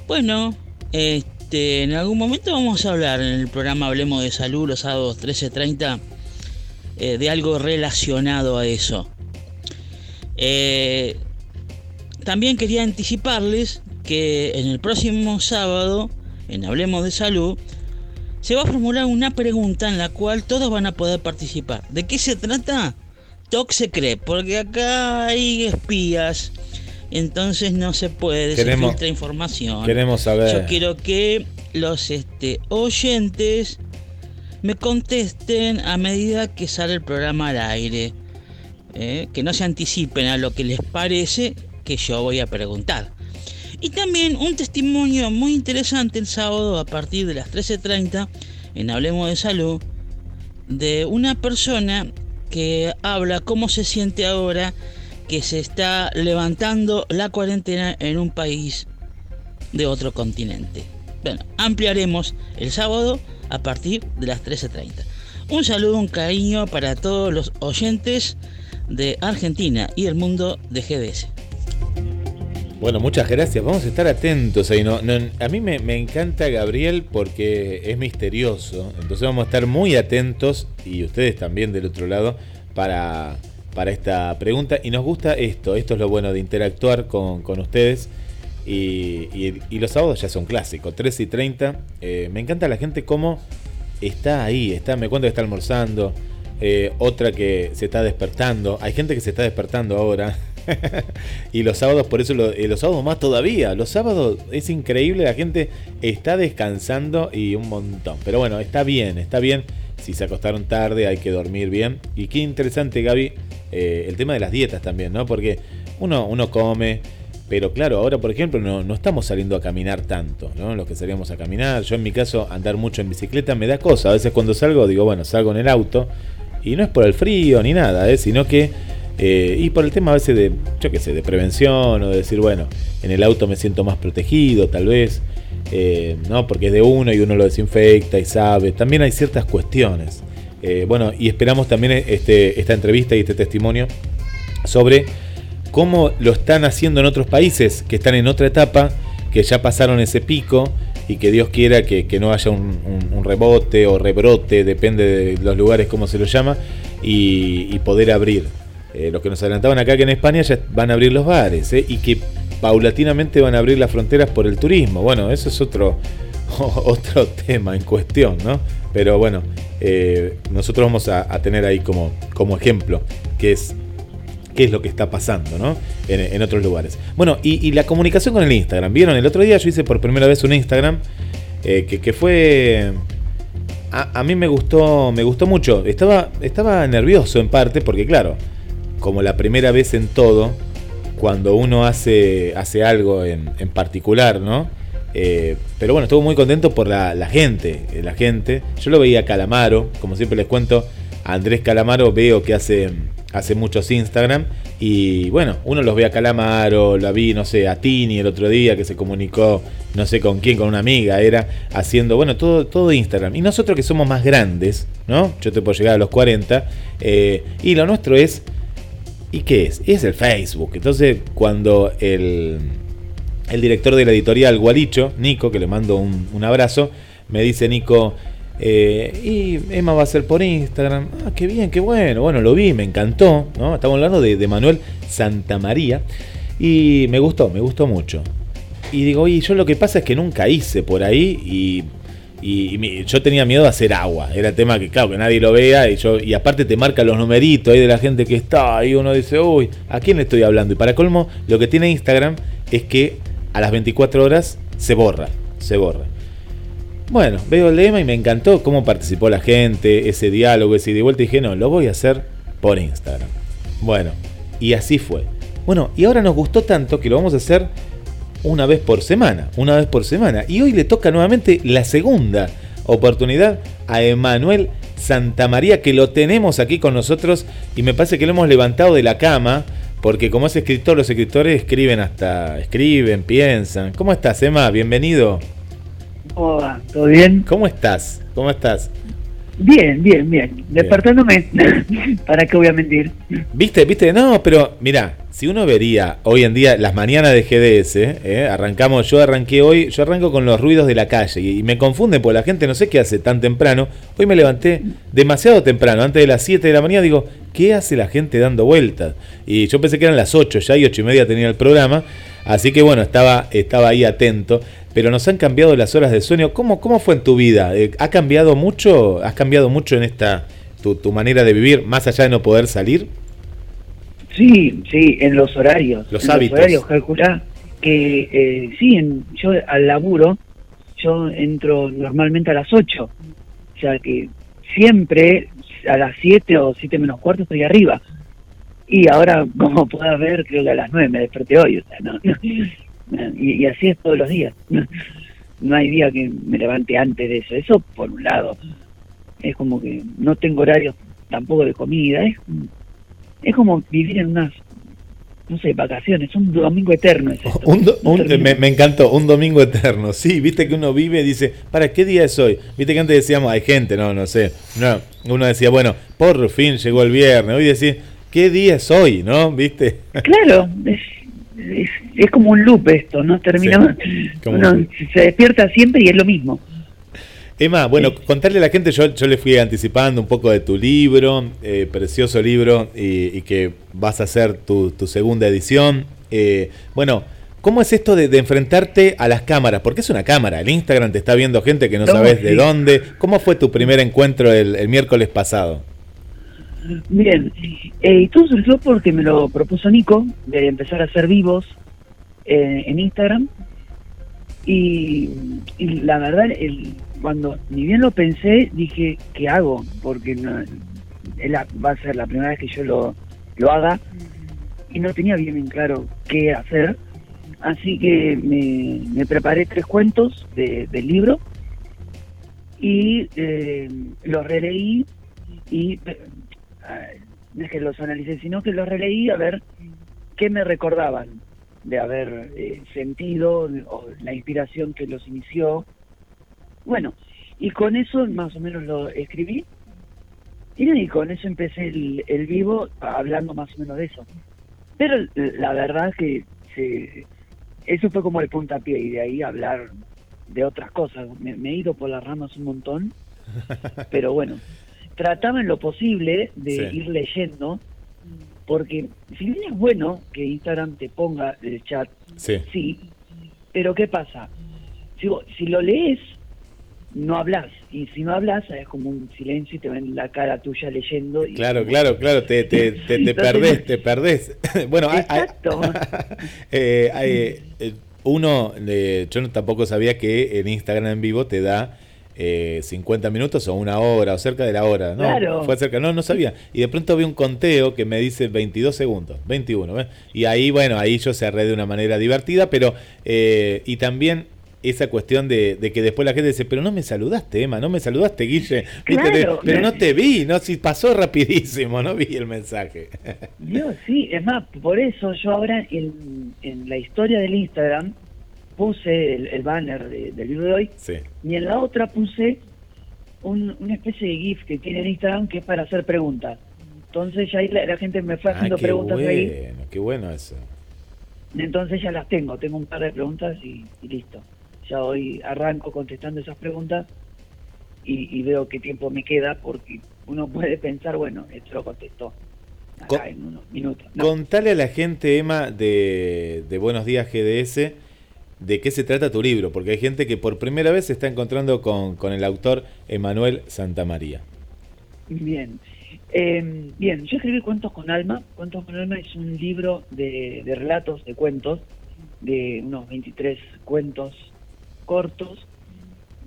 Bueno, este, en algún momento vamos a hablar en el programa Hablemos de Salud los sábados 13.30 eh, de algo relacionado a eso. Eh, también quería anticiparles que en el próximo sábado, en Hablemos de Salud, se va a formular una pregunta en la cual todos van a poder participar. ¿De qué se trata? Toc se cree, porque acá hay espías, entonces no se puede, queremos, se información. Queremos saber. Yo quiero que los este, oyentes me contesten a medida que sale el programa al aire. ¿eh? que no se anticipen a lo que les parece que yo voy a preguntar. Y también un testimonio muy interesante el sábado a partir de las 13.30 en Hablemos de Salud de una persona que habla cómo se siente ahora que se está levantando la cuarentena en un país de otro continente. Bueno, ampliaremos el sábado a partir de las 13.30. Un saludo, un cariño para todos los oyentes de Argentina y el mundo de GDS. Bueno, muchas gracias. Vamos a estar atentos ahí. No, a mí me, me, encanta Gabriel porque es misterioso. Entonces vamos a estar muy atentos y ustedes también del otro lado para, para esta pregunta. Y nos gusta esto. Esto es lo bueno de interactuar con, con ustedes. Y, y, y, los sábados ya son clásicos. 3 y 30. Eh, me encanta la gente cómo está ahí. Está, me cuenta que está almorzando. Eh, otra que se está despertando. Hay gente que se está despertando ahora. [LAUGHS] y los sábados, por eso eh, los sábados más todavía. Los sábados es increíble, la gente está descansando y un montón. Pero bueno, está bien, está bien. Si se acostaron tarde, hay que dormir bien. Y qué interesante, Gaby, eh, el tema de las dietas también, ¿no? Porque uno, uno come, pero claro, ahora por ejemplo no, no, estamos saliendo a caminar tanto, ¿no? Los que salíamos a caminar, yo en mi caso andar mucho en bicicleta me da cosa. A veces cuando salgo digo, bueno, salgo en el auto y no es por el frío ni nada, ¿eh? sino que eh, y por el tema a veces de, yo qué sé, de prevención o de decir, bueno, en el auto me siento más protegido, tal vez, eh, ¿no? Porque es de uno y uno lo desinfecta y sabe. También hay ciertas cuestiones. Eh, bueno, y esperamos también este, esta entrevista y este testimonio sobre cómo lo están haciendo en otros países que están en otra etapa, que ya pasaron ese pico y que Dios quiera que, no haya un, rebote o rebrote, depende de los lugares, como se lo llama, y poder abrir. Eh, los que nos adelantaban acá que en España ya van a abrir los bares eh, y que paulatinamente van a abrir las fronteras por el turismo. Bueno, eso es otro, [LAUGHS] otro tema en cuestión, ¿no? Pero bueno, eh, nosotros vamos a, tener ahí como, como ejemplo qué es, qué es lo que está pasando, ¿no? En, otros lugares. Bueno, y, la comunicación con el Instagram. ¿Vieron? El otro día yo hice por primera vez un Instagram que, que, fue... A, a, mí me gustó, me gustó mucho. Estaba, estaba nervioso en parte porque, claro, como la primera vez en todo, cuando uno hace, hace algo en, en particular, ¿no? Eh, pero bueno, estuve muy contento por la, la, gente, la gente. Yo lo veía a Calamaro, como siempre les cuento, Andrés Calamaro veo que hace, hace muchos Instagram. Y bueno, uno los ve a Calamaro, la vi, no sé, a Tini el otro día que se comunicó, no sé con quién, con una amiga, era haciendo, bueno, todo, todo Instagram. Y nosotros que somos más grandes, ¿no? Yo te puedo llegar a los 40. eh, y lo nuestro es ¿Y qué es? Es el Facebook. Entonces, cuando el, el director de la editorial Gualicho, Nico, que le mando un, un abrazo, me dice Nico, eh, y Emma va a ser por Instagram. Ah, qué bien, qué bueno. Bueno, lo vi, me encantó. ¿no? Estamos hablando de, de Manuel Santamaría. Y me gustó, me gustó mucho. Y digo, oye, yo lo que pasa es que nunca hice por ahí y y, yo tenía miedo de hacer agua. Era tema que, claro, que nadie lo vea. Y yo y aparte te marca los numeritos ahí de la gente que está. Y uno dice, uy, ¿a quién le estoy hablando? Y para colmo, lo que tiene Instagram es que a las 24 horas se borra. Se borra. Bueno, veo el lema y me encantó cómo participó la gente, ese diálogo, ese y vuelta. Dije, no, lo voy a hacer por Instagram. Bueno, y así fue. Bueno, y ahora nos gustó tanto que lo vamos a hacer una vez por semana, una vez por semana. Y hoy le toca nuevamente la segunda oportunidad a Emanuel Santamaría, que lo tenemos aquí con nosotros y me parece que lo hemos levantado de la cama, porque como es escritor, los escritores escriben hasta, escriben, piensan. ¿Cómo estás, Emma? Bienvenido. ¿Cómo va? ¿Todo bien? ¿Cómo estás? ¿Cómo estás? Bien, bien, bien. Despertándome. [LAUGHS] ¿Para qué voy a mentir? ¿Viste? ¿Viste? No, pero mira, si uno vería hoy en día las mañanas de GDS, ¿eh? arrancamos, yo arranqué hoy, yo arranco con los ruidos de la calle y, y me confunden porque la gente no sé qué hace tan temprano. Hoy me levanté demasiado temprano, antes de las 7 de la mañana, digo, ¿qué hace la gente dando vueltas? Y yo pensé que eran las 8 ya y 8 y media tenía el programa, así que bueno, estaba, estaba ahí atento. Pero nos han cambiado las horas de sueño. ¿Cómo, cómo fue en tu vida? Eh, ¿Ha cambiado mucho? ¿Has cambiado mucho en esta tu, tu manera de vivir, más allá de no poder salir? Sí, sí, en los horarios. Los en hábitos. Los horarios, calculá que eh, sí, en, yo al laburo, yo entro normalmente a las 8. O sea que siempre a las 7 o 7 menos cuarto estoy arriba. Y ahora, como puedas ver, creo que a las 9 me desperté hoy. O sea, no, y, y así es todos los días. No hay día que me levante antes de eso. Eso por un lado. Es como que no tengo horarios tampoco de comida. Es, es como vivir en unas, no sé, vacaciones. Un domingo eterno es esto. Un do- un- me, me encantó, un domingo eterno. Sí, viste que uno vive y dice, ¿para qué día es hoy? Viste que antes decíamos, hay gente, no, no sé. No, uno decía, bueno, por fin llegó el viernes. Hoy decís, ¿qué día es hoy? ¿No? ¿Viste? Claro, es, es, es como un loop esto, ¿no? Termina, [LAUGHS] como uno un se despierta siempre y es lo mismo. Emma, bueno, contarle a la gente, yo, yo le fui anticipando un poco de tu libro, eh, precioso libro, y, y que vas a hacer tu, tu segunda edición. Eh, bueno, ¿cómo es esto de, de enfrentarte a las cámaras? Porque es una cámara, el Instagram te está viendo gente que no sabes de sí. dónde. ¿Cómo fue tu primer encuentro el, el miércoles pasado? Bien, eh, y todo surgió porque me lo propuso Nico, de empezar a hacer vivos eh, en Instagram. Y, la verdad, el, cuando ni bien lo pensé, dije, ¿qué hago? Porque va a ser la primera vez que yo lo, lo haga y no tenía bien en claro qué hacer. Así que me, preparé tres cuentos de- del libro y eh, los releí y no es que los analicé, sino que los releí a ver qué me recordaban de haber eh, sentido o la inspiración que los inició. Bueno, y con eso más o menos lo escribí. Y, con eso empecé el, el vivo hablando más o menos de eso. Pero la verdad que se, eso fue como el puntapié y de ahí hablar de otras cosas. Me, me he ido por las ramas un montón, [LAUGHS] pero bueno, trataba en lo posible de Sí. ir leyendo, porque si bien es bueno que Instagram te ponga el chat, Sí. pero ¿qué pasa? Si, vos- si lo lees, no hablas, y si no hablas, es como un silencio y te ven la cara tuya leyendo. Y Claro, claro, claro, te, te, te, te Entonces- perdés, te perdés. [LAUGHS] bueno, hay- [LAUGHS] eh, hay, eh, uno, eh, yo tampoco sabía que en Instagram en vivo te da eh, 50 minutos o una hora o cerca de la hora. No, Claro. fue cerca, no, no sabía. Y de pronto vi un conteo que me dice 22 segundos, 21. ¿ves? Y ahí, bueno, ahí yo cerré de una manera divertida, pero, eh, y también esa cuestión de, de que después la gente dice, pero no me saludaste, Emma, no me saludaste, Guille, [LAUGHS] ¿Viste? Claro. pero no te vi, no, si pasó rapidísimo, no vi el mensaje. Yo sí, es más, por eso yo ahora en, en la historia del Instagram puse el, el banner de- del libro de hoy Sí. y en la otra puse un- una especie de GIF que tiene en Instagram que es para hacer preguntas. Entonces ya ahí la, la gente me fue Ah, haciendo qué preguntas ahí, bueno, qué bueno eso. entonces ya las tengo, tengo un par de preguntas y, y listo. Ya hoy arranco contestando esas preguntas y, y veo qué tiempo me queda porque uno puede pensar, bueno, esto lo contestó acá en unos minutos. Contale a la gente, Emma, de, de Buenos Días GDS, de qué se trata tu libro, porque hay gente que por primera vez se está encontrando con, con el autor Emanuel Santamaría. Bien. Eh, bien, yo escribí Cuentos con Alma. Cuentos con Alma es un libro de, de relatos, de cuentos, de unos 23 cuentos cortos,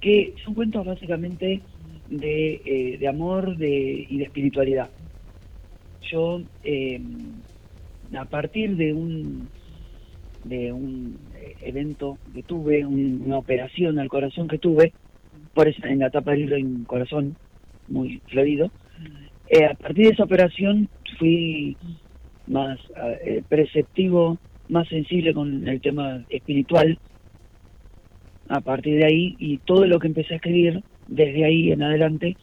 que son cuentos básicamente de, eh, de amor y de espiritualidad. Yo, eh, a partir de un, de un evento que tuve, un- una operación al corazón que tuve, por eso en la tapa del libro hay un corazón muy florido, eh, a partir de esa operación fui más eh, perceptivo, más sensible con el tema espiritual. A partir de ahí, y todo lo que empecé a escribir, desde ahí en adelante,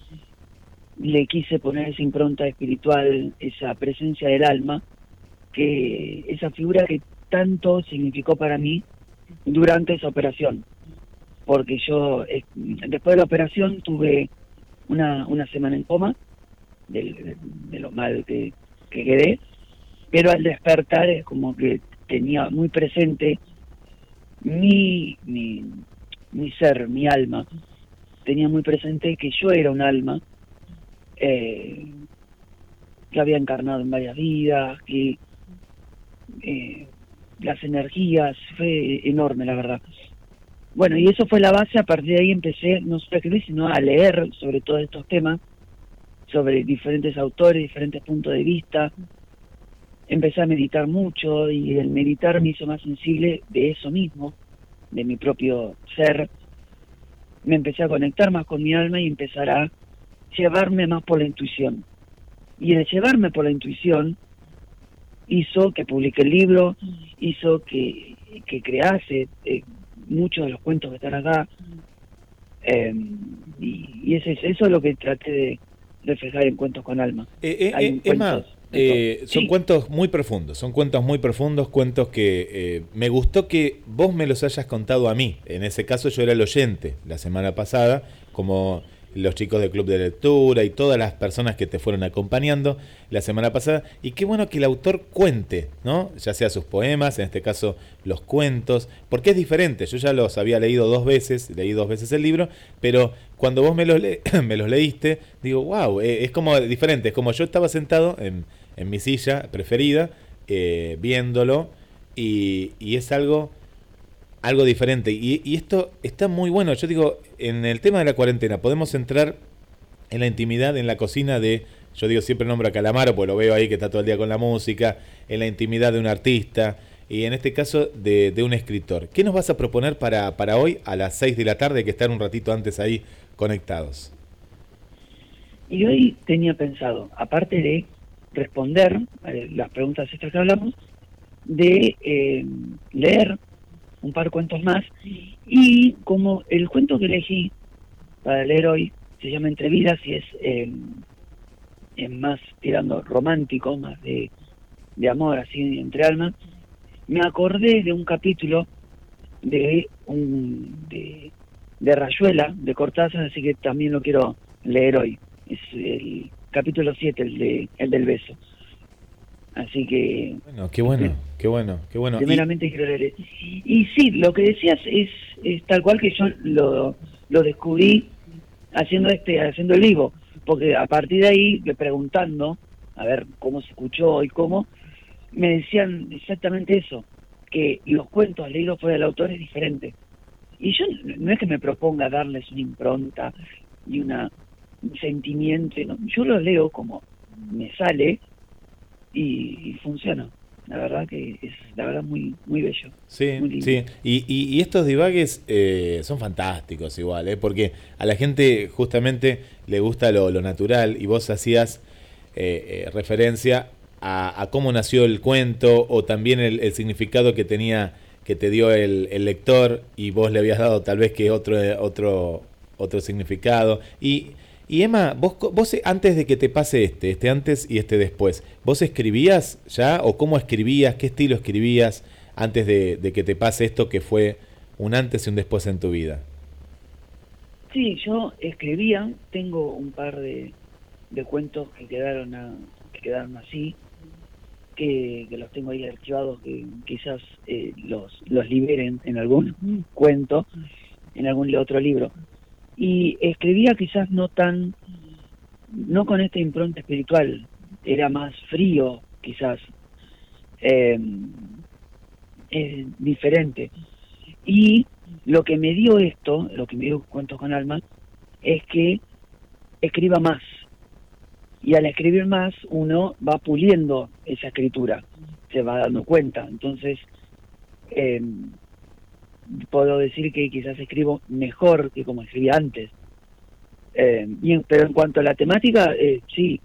le quise poner esa impronta espiritual, esa presencia del alma, que esa figura que tanto significó para mí durante esa operación. Porque yo, eh, después de la operación, tuve una, una semana en coma, del- de, lo mal que, que quedé, pero al despertar es como que tenía muy presente mi, mi, mi ser, mi alma, tenía muy presente que yo era un alma eh, que había encarnado en varias vidas, que eh, las energías, fue enorme la verdad. Bueno, y eso fue la base, a partir de ahí empecé no solo a escribir, sino a leer sobre todos estos temas, sobre diferentes autores, diferentes puntos de vista. Empecé a meditar mucho y el meditar me hizo más sensible de eso mismo, de mi propio ser. Me empecé a conectar más con mi alma y empezar a llevarme más por la intuición. Y el llevarme por la intuición hizo que publique el libro, hizo que, que crease eh, muchos de los cuentos que están acá. Eh, y, y eso, es, eso es lo que traté de reflejar en Cuentos con Alma. Eh, eh, Hay eh, cuentos Emma, eh, son Sí. cuentos muy profundos, son cuentos muy profundos, cuentos que eh, me gustó que vos me los hayas contado a mí. En ese caso yo era el oyente la semana pasada, como los chicos del club de lectura y todas las personas que te fueron acompañando la semana pasada. Y qué bueno que el autor cuente, ¿no? Ya sea sus poemas, en este caso los cuentos, porque es diferente. Yo ya los había leído dos veces, leí dos veces el libro, pero cuando vos me los, le- [COUGHS] me los leíste, digo, wow, es como diferente. Es como yo estaba sentado en, en mi silla preferida, eh, viéndolo, y, y es algo algo diferente. Y, esto está muy bueno. Yo digo, en el tema de la cuarentena, podemos entrar en la intimidad, en la cocina de, yo digo, siempre nombro a Calamaro, pues lo veo ahí que está todo el día con la música, en la intimidad de un artista, y en este caso de, un escritor. ¿Qué nos vas a proponer para, para hoy a las 6 de la tarde, que estar un ratito antes ahí conectados? Y hoy tenía pensado, aparte de responder eh, las preguntas estas que hablamos, de eh, leer un par de cuentos más y como el cuento que elegí para leer hoy se llama Entre vidas y es, eh, más tirando romántico, más de, de amor así entre almas, me acordé de un capítulo de un de, de Rayuela, de Cortázar, así que también lo quiero leer hoy. Es el capítulo 7, el, de, el del beso. Así que Bueno, qué bueno, qué bueno, qué bueno. Y- primeramente quiero leer. Y, y sí, lo que decías es, es tal cual que yo lo, lo descubrí haciendo este haciendo el vivo, porque a partir de ahí, preguntando, a ver cómo se escuchó y cómo, me decían exactamente eso, que los cuentos leídos por el autor es diferente. Y yo no es que me proponga darles una impronta y una, un sentimiento, no, yo lo leo como me sale y, y funciona. la verdad que es la verdad muy muy bello. Sí, muy sí. Y, y- y estos divagues eh, son fantásticos igual, ¿eh? porque a la gente justamente le gusta lo, lo natural y vos hacías eh, eh, referencia a, a cómo nació el cuento o también el, el significado que tenía que te dio el, el lector y vos le habías dado tal vez que otro otro otro significado y y Emma, vos, vos eh, antes de que te pase este, este antes y este después, ¿vos escribías ya o cómo escribías, qué estilo escribías antes de, que te pase esto que fue un antes y un después en tu vida? Sí, yo escribía, tengo un par de, de cuentos que quedaron a- que quedaron así, que, que los tengo ahí archivados, que quizás eh, los, los liberen en algún [LAUGHS] cuento, en algún otro libro. Y escribía quizás no tan, no con esta impronta espiritual, era más frío quizás, eh, es diferente. Y lo que me dio esto, lo que me dio Cuentos con Alma, es que escriba más. Y al escribir más, uno va puliendo esa escritura, se va dando cuenta. Entonces, eh, puedo decir que quizás escribo mejor que como escribía antes. Eh, bien, pero en cuanto a la temática, eh, sí,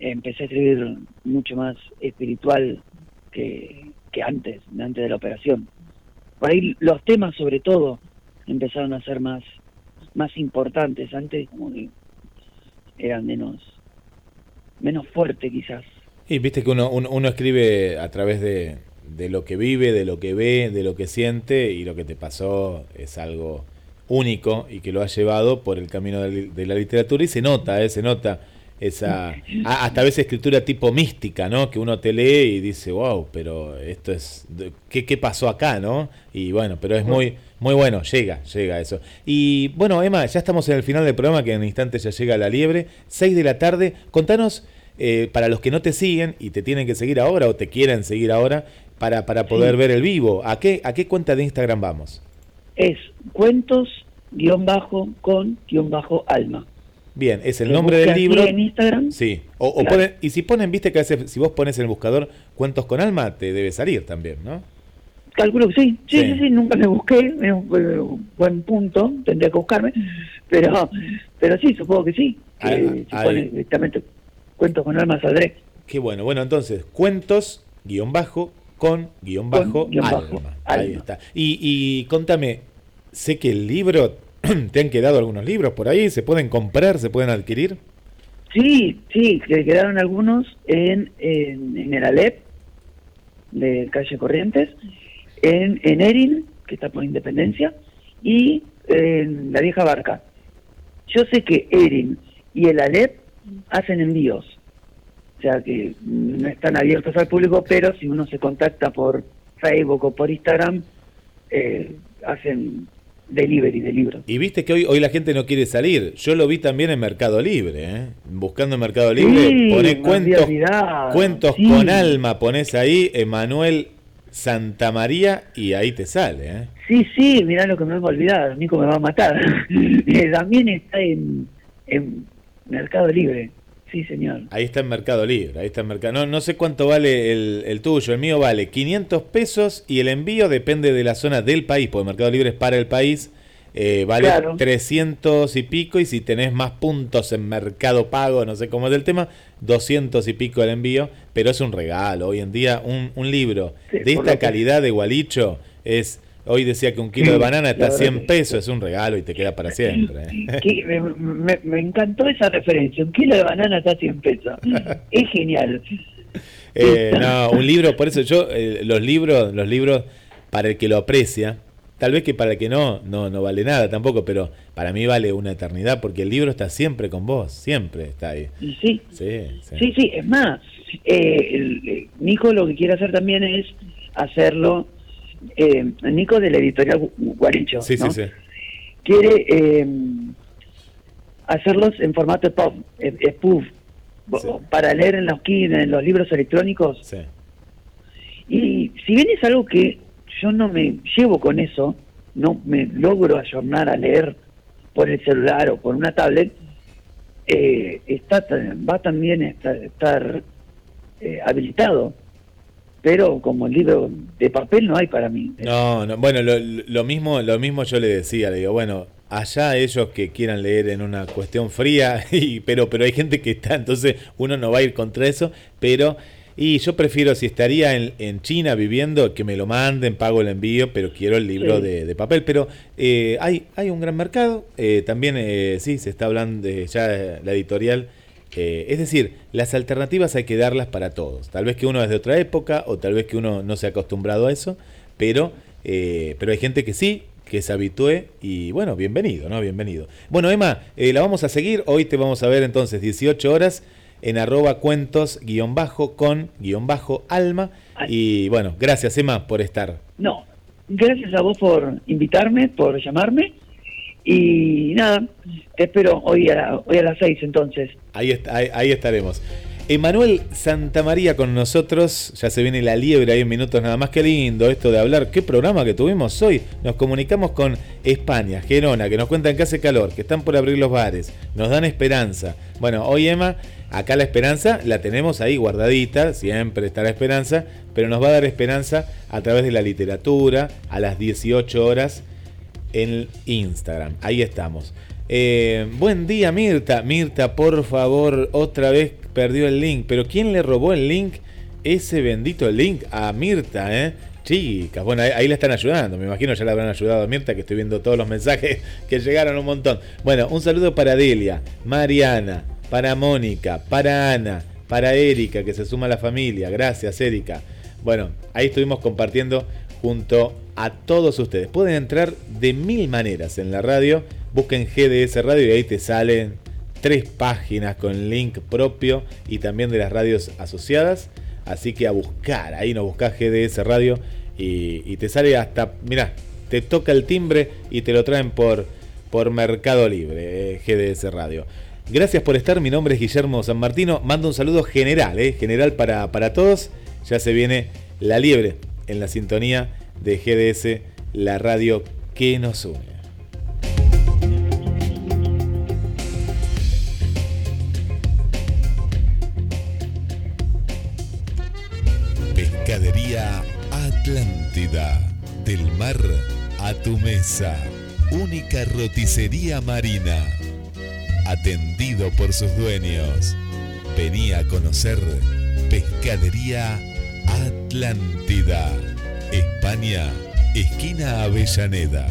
empecé a escribir mucho más espiritual que, que antes, antes de la operación. Por ahí los temas, sobre todo, empezaron a ser más, más importantes. Antes, como que eran menos, menos fuerte, quizás. Y viste que uno, uno, uno escribe a través de, de lo que vive, de lo que ve, de lo que siente y lo que te pasó es algo único y que lo has llevado por el camino de, la literatura y se nota, ¿eh? se nota esa hasta a veces escritura tipo mística, ¿no? Que uno te lee y dice, wow, pero esto es ¿qué, qué pasó acá, no? Y bueno, pero es muy muy bueno, llega, llega eso. Y bueno, Emma, ya estamos en el final del programa que en instantes ya llega la liebre, 6 de la tarde. Contanos eh, para los que no te siguen y te tienen que seguir ahora o te quieren seguir ahora para, para poder Sí. ver el vivo, ¿a qué a qué cuenta de Instagram vamos? Es cuentos guion bajo con guion bajo alma. Bien, es el nombre del libro. en Instagram. Sí. O, o Claro. ponen- y si ponen, viste que a veces, si vos pones en el buscador cuentos con alma, te debe salir también, ¿no? Calculo que sí. Sí, Sí. sí, sí, nunca me busqué, es un bu- buen punto, tendría que buscarme, pero pero sí, supongo que sí. Que si ahí. pone directamente cuentos con alma saldré. Qué bueno. Bueno, entonces, cuentos, guion bajo, con, guion bajo, guion alma. bajo, Ahí alma. está. Y, y contame, sé que el libro, [CLEARS THROAT] te han quedado algunos libros por ahí, ¿se pueden comprar, se pueden adquirir? Sí, sí, que quedaron algunos en, en, en el Alep, de calle Corrientes, en, en Erin, que está por Independencia, y en la vieja barca. Yo sé que Erin y el Alep hacen envíos, o sea que no están abiertos al público, pero si uno se contacta por Facebook o por Instagram, eh, hacen delivery de libros. Y viste que hoy, hoy la gente no quiere salir. Yo lo vi también en Mercado Libre, ¿eh? Buscando en Mercado Libre, Sí, poné me había cuentos, cuentos sí. con alma, pones ahí Emanuel Santamaría y ahí te sale, ¿eh? Sí, sí, mirá lo que me hemos olvidado, Nico me va a matar. [LAUGHS] También está en, en Mercado Libre, sí señor. Ahí está en Mercado Libre, ahí está en Mercado. No, no sé cuánto vale el, el tuyo, el mío vale 500 pesos y el envío depende de la zona del país, porque Mercado Libre es para el país, eh, vale Claro. 300 y pico y si tenés más puntos en Mercado Pago, no sé cómo es el tema, 200 y pico el envío, pero es un regalo. Hoy en día un, un libro Sí, de esta calidad de Gualicho es... Hoy decía que un kilo de banana está a verdad 100 que- pesos, es un regalo y te queda para siempre. ¿eh? Me, encantó esa referencia, un kilo de banana está a 100 pesos. [LAUGHS] Es genial. Eh, no, un libro, por eso yo, eh, los libros, los libros, para el que lo aprecia, tal vez que para el que no, no, no vale nada tampoco, pero para mí vale una eternidad, porque el libro está siempre con vos, siempre está ahí. Sí, Sí, sí. sí, sí, es más, eh, el- eh, Nico lo que quiere hacer también es hacerlo, eh, Nico de la editorial Gu- Guaricho, Sí, ¿no? sí, sí. quiere eh, hacerlos en formato pop, bo- para leer en los Kindle, en los libros electrónicos. Y si bien es algo que yo no me llevo con eso, no me logro ayornar a leer por el celular o por una tablet, eh, está, va también a estar, estar, eh, habilitado pero como el libro de papel no hay para mí. No, no, bueno, lo, lo mismo, lo mismo yo le decía, le digo, bueno, allá ellos que quieran leer en una cuestión fría, [LAUGHS] y, pero, pero hay gente que está, entonces uno no va a ir contra eso, pero y yo prefiero, si estaría en, en China viviendo, que me lo manden, pago el envío, pero quiero el libro Sí. de, de papel. Pero eh, hay, hay un gran mercado, eh, también eh, sí, se está hablando de ya la editorial. Eh, es decir, las alternativas hay que darlas para todos. Tal vez que uno es de otra época o tal vez que uno no se ha acostumbrado a eso, pero, eh, pero hay gente que sí, que se habitúe y bueno, bienvenido, ¿no? Bienvenido. Bueno, Emma, eh, la vamos a seguir. Hoy te vamos a ver entonces 18 horas en arroba cuentos guion bajo con guion bajo alma. Y bueno, gracias Emma por estar. No, gracias a vos por invitarme, por llamarme. Y nada, te espero hoy a, la- hoy a las seis entonces. Ahí, est- ahí, ahí estaremos. Emanuel Santamaría con nosotros, ya se viene la liebre ahí en minutos nada más, qué lindo esto de hablar, qué programa que tuvimos hoy, nos comunicamos con España, Gerona, que nos cuentan que hace calor, que están por abrir los bares, nos dan esperanza. Bueno, hoy Emma, acá la esperanza la tenemos ahí guardadita, siempre está la esperanza, pero nos va a dar esperanza a través de la literatura, a las 18 horas en Instagram. Ahí estamos. Eh, buen día, Mirta. Mirta, por favor, otra vez perdió el link. Pero ¿quién le robó el link? Ese bendito link a Mirta, ¿eh? Chicas, bueno, ahí, ahí la están ayudando. Me imagino ya la habrán ayudado a Mirta, que estoy viendo todos los mensajes [LAUGHS] que llegaron un montón. Bueno, un saludo para Delia, Mariana, para Mónica, para Ana, para Erika, que se suma a la familia. Gracias, Erika. Bueno, ahí estuvimos compartiendo junto a todos ustedes. Pueden entrar de mil maneras en la radio. Busquen GDS Radio y ahí te salen tres páginas con link propio y también de las radios asociadas. Así que a buscar, ahí nos buscás GDS Radio y, te sale hasta, mirá, te toca el timbre y te lo traen por, por Mercado Libre, eh, GDS Radio. Gracias por estar, mi nombre es Guillermo San Martino. Mando un saludo general, eh, general para, para todos. Ya se viene la liebre en la sintonía de GDS, la radio que nos une. Pescadería Atlántida. Del mar a tu mesa. Única roticería marina. Atendido por sus dueños. Vení a conocer Pescadería Atlántida. España, esquina Avellaneda.